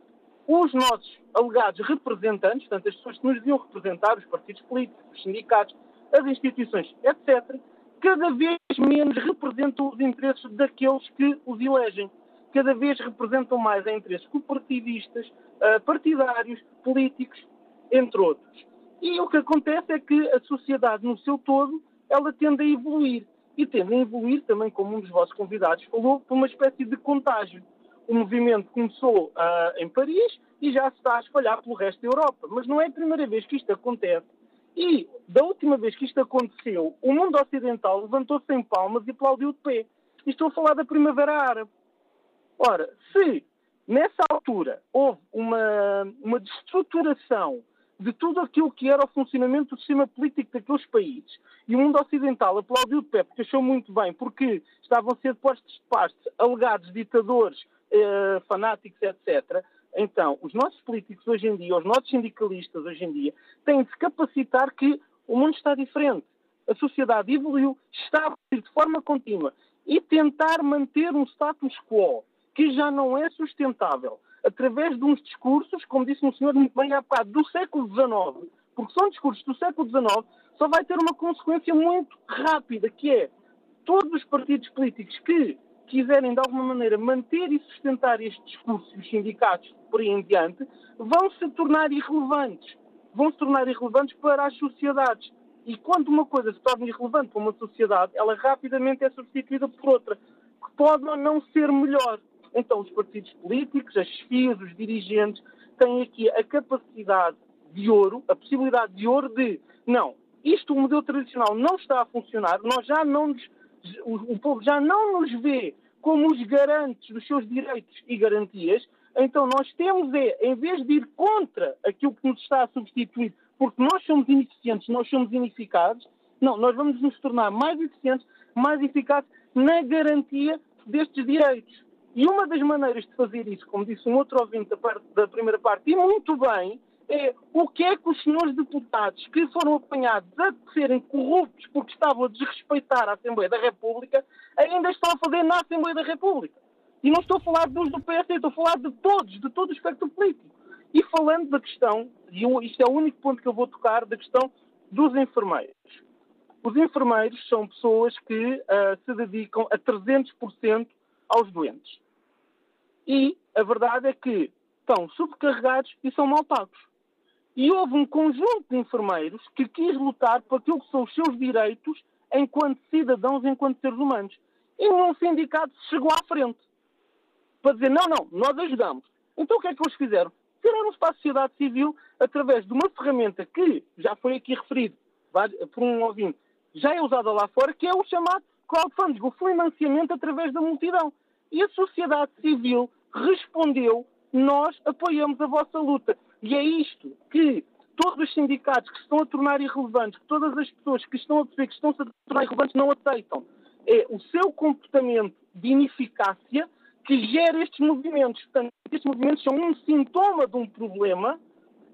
os nossos alegados representantes, portanto, as pessoas que nos deviam representar, os partidos políticos, os sindicatos, as instituições, etc., cada vez menos representam os interesses daqueles que os elegem cada vez representam mais interesses cooperativistas, eh, partidários, políticos, entre outros. E o que acontece é que a sociedade no seu todo, ela tende a evoluir. E tende a evoluir também, como um dos vossos convidados falou, por uma espécie de contágio. O movimento começou uh, em Paris e já se está a espalhar pelo resto da Europa. Mas não é a primeira vez que isto acontece. E da última vez que isto aconteceu, o mundo ocidental levantou-se em palmas e aplaudiu de pé. E estou a falar da Primavera Árabe. Ora, se nessa altura houve uma, uma destruturação de tudo aquilo que era o funcionamento do sistema político daqueles países. E o mundo ocidental aplaudiu de pé porque achou muito bem, porque estavam a ser postos de parte alegados ditadores, eh, fanáticos, etc. Então, os nossos políticos hoje em dia, os nossos sindicalistas hoje em dia, têm de se capacitar que o mundo está diferente. A sociedade evoluiu, está de forma contínua. E tentar manter um status quo que já não é sustentável, através de uns discursos, como disse um senhor muito bem há bocado, do século XIX, porque são discursos do século XIX, só vai ter uma consequência muito rápida, que é todos os partidos políticos que quiserem de alguma maneira manter e sustentar este discurso, os sindicatos por aí em diante, vão se tornar irrelevantes. Vão se tornar irrelevantes para as sociedades. E quando uma coisa se torna irrelevante para uma sociedade, ela rapidamente é substituída por outra, que pode ou não ser melhor. Então, os partidos políticos, as chefias, os dirigentes, têm aqui a capacidade de ouro, a possibilidade de ouro de, não, isto, o modelo tradicional, não está a funcionar, nós já não nos, o, o povo já não nos vê como os garantes dos seus direitos e garantias, então nós temos é, em vez de ir contra aquilo que nos está a substituir, porque nós somos ineficientes, nós somos ineficazes, não, nós vamos nos tornar mais eficientes, mais eficazes na garantia destes direitos. E uma das maneiras de fazer isso, como disse um outro ouvinte da, parte, da primeira parte, e muito bem, é o que é que os senhores deputados que foram apanhados a serem corruptos porque estavam a desrespeitar a Assembleia da República ainda estão a fazer na Assembleia da República. E não estou a falar dos do PS, estou a falar de todos, de todo o espectro político. E falando da questão, e isto é o único ponto que eu vou tocar, da questão dos enfermeiros. Os enfermeiros são pessoas que uh, se dedicam a 300% aos doentes. E a verdade é que estão subcarregados e são mal pagos. E houve um conjunto de enfermeiros que quis lutar por aquilo que são os seus direitos enquanto cidadãos, enquanto seres humanos. E nenhum sindicato chegou à frente para dizer: não, não, nós ajudamos. Então o que é que eles fizeram? Tiraram-se para a sociedade civil através de uma ferramenta que já foi aqui referido por um ouvinte, já é usada lá fora, que é o chamado crowdfunding, o financiamento através da multidão. E a sociedade civil respondeu: nós apoiamos a vossa luta. E é isto que todos os sindicatos que se estão a tornar irrelevantes, que todas as pessoas que estão a perceber que estão a tornar irrelevantes não aceitam. É o seu comportamento de ineficácia que gera estes movimentos. Portanto, estes movimentos são um sintoma de um problema,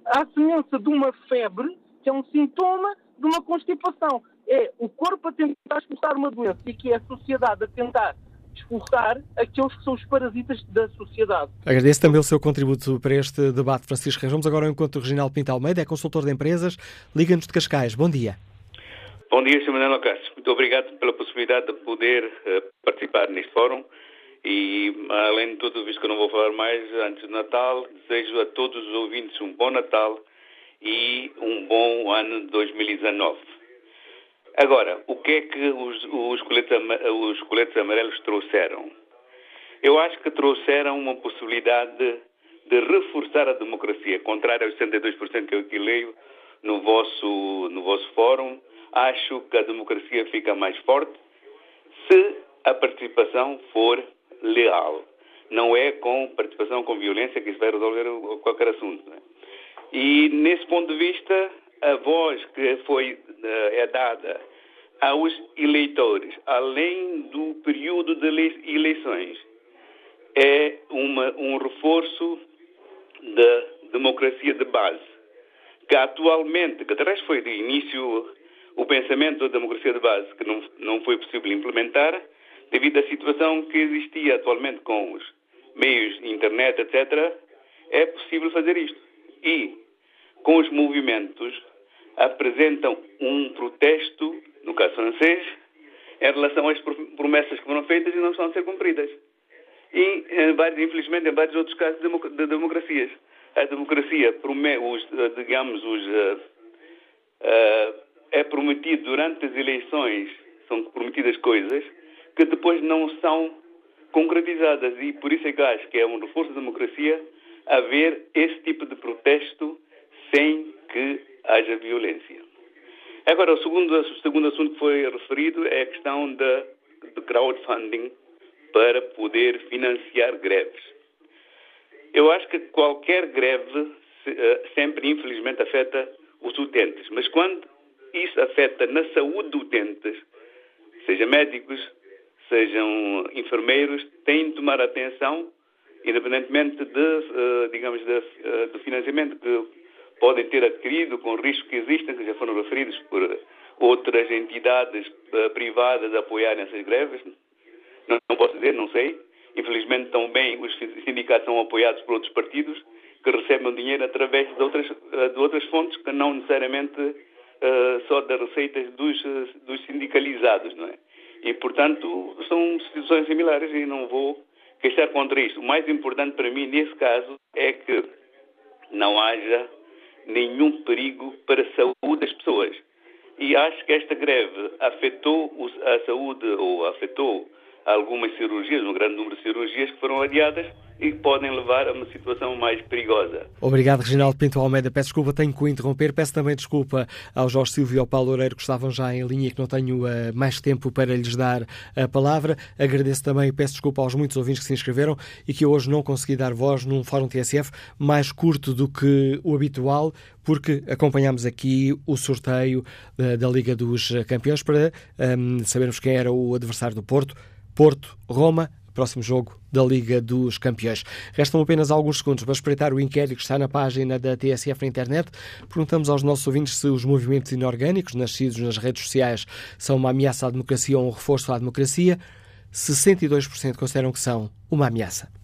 à semelhança de uma febre, que é um sintoma de uma constipação. É o corpo a tentar expulsar uma doença e que é a sociedade a tentar expulsar aqueles que são os parasitas da sociedade. Agradeço também o seu contributo para este debate, Francisco Reis. Vamos agora ao encontro do Reginaldo Pinto Almeida, é consultor de empresas, Liga-nos de Cascais. Bom dia. Bom dia, Sr. Manuel Cássio. Muito obrigado pela possibilidade de poder uh, participar neste fórum. E, além de tudo, visto que eu não vou falar mais, antes do Natal, desejo a todos os ouvintes um bom Natal e um bom ano de 2019. Agora, o que é que os, os, coletes, os coletes amarelos trouxeram? Eu acho que trouxeram uma possibilidade de, de reforçar a democracia, contrário aos 62% que eu aqui leio no vosso, no vosso fórum. Acho que a democracia fica mais forte se a participação for leal. Não é com participação, com violência que isso vai resolver qualquer assunto. É? E, nesse ponto de vista, a voz que foi uh, é dada aos eleitores, além do período de eleições, é uma, um reforço da democracia de base, que atualmente, que atrás foi de início o pensamento da democracia de base, que não, não foi possível implementar, devido à situação que existia atualmente com os meios, internet, etc., é possível fazer isto. E, com os movimentos, apresentam um protesto, no caso francês, em relação às promessas que foram feitas e não estão a ser cumpridas. E, em vários, infelizmente, em vários outros casos de democracias. A democracia, os, digamos, os, uh, uh, é prometido durante as eleições, são prometidas coisas que depois não são concretizadas. E por isso é que acho que é um reforço da democracia haver esse tipo de protesto sem que haja violência. Agora, o segundo, o segundo assunto que foi referido é a questão de, crowdfunding para poder financiar greves. Eu acho que qualquer greve eh, sempre, infelizmente, afeta os utentes. Mas quando isso afeta na saúde dos utentes, seja médicos, sejam enfermeiros, têm de tomar atenção, independentemente de, eh, digamos, eh, do financiamento que podem ter adquirido com riscos que existem, que já foram referidos por outras entidades uh, privadas a apoiarem essas greves. Não, não, posso dizer, não sei. Infelizmente também os sindicatos são apoiados por outros partidos que recebem dinheiro através de outras, uh, de outras fontes que não necessariamente uh, só das receitas dos, dos sindicalizados, não é? E, portanto, são situações similares e não vou queixar contra isso. O mais importante para mim, nesse caso, é que não haja nenhum perigo para a saúde das pessoas. E acho que esta greve afetou a saúde ou afetou algumas cirurgias, um grande número de cirurgias que foram adiadas e que podem levar a uma situação mais perigosa. Obrigado, Reginaldo Pinto Almeida. Peço desculpa, tenho que o interromper. Peço também desculpa ao Jorge Silvio e ao Paulo Loureiro que estavam já em linha e que não tenho uh, mais tempo para lhes dar a palavra. Agradeço também e peço desculpa aos muitos ouvintes que se inscreveram e que hoje não consegui dar voz num Fórum TSF mais curto do que o habitual, porque acompanhámos aqui o sorteio uh, da Liga dos Campeões para um, ehm, sabermos quem era o adversário do Porto. Porto-Roma, próximo jogo da Liga dos Campeões. Restam apenas alguns segundos para espreitar o inquérito que está na página da TSF na internet. Perguntamos aos nossos ouvintes se os movimentos inorgânicos nascidos nas redes sociais são uma ameaça à democracia ou um reforço à democracia. 62% consideram que são uma ameaça.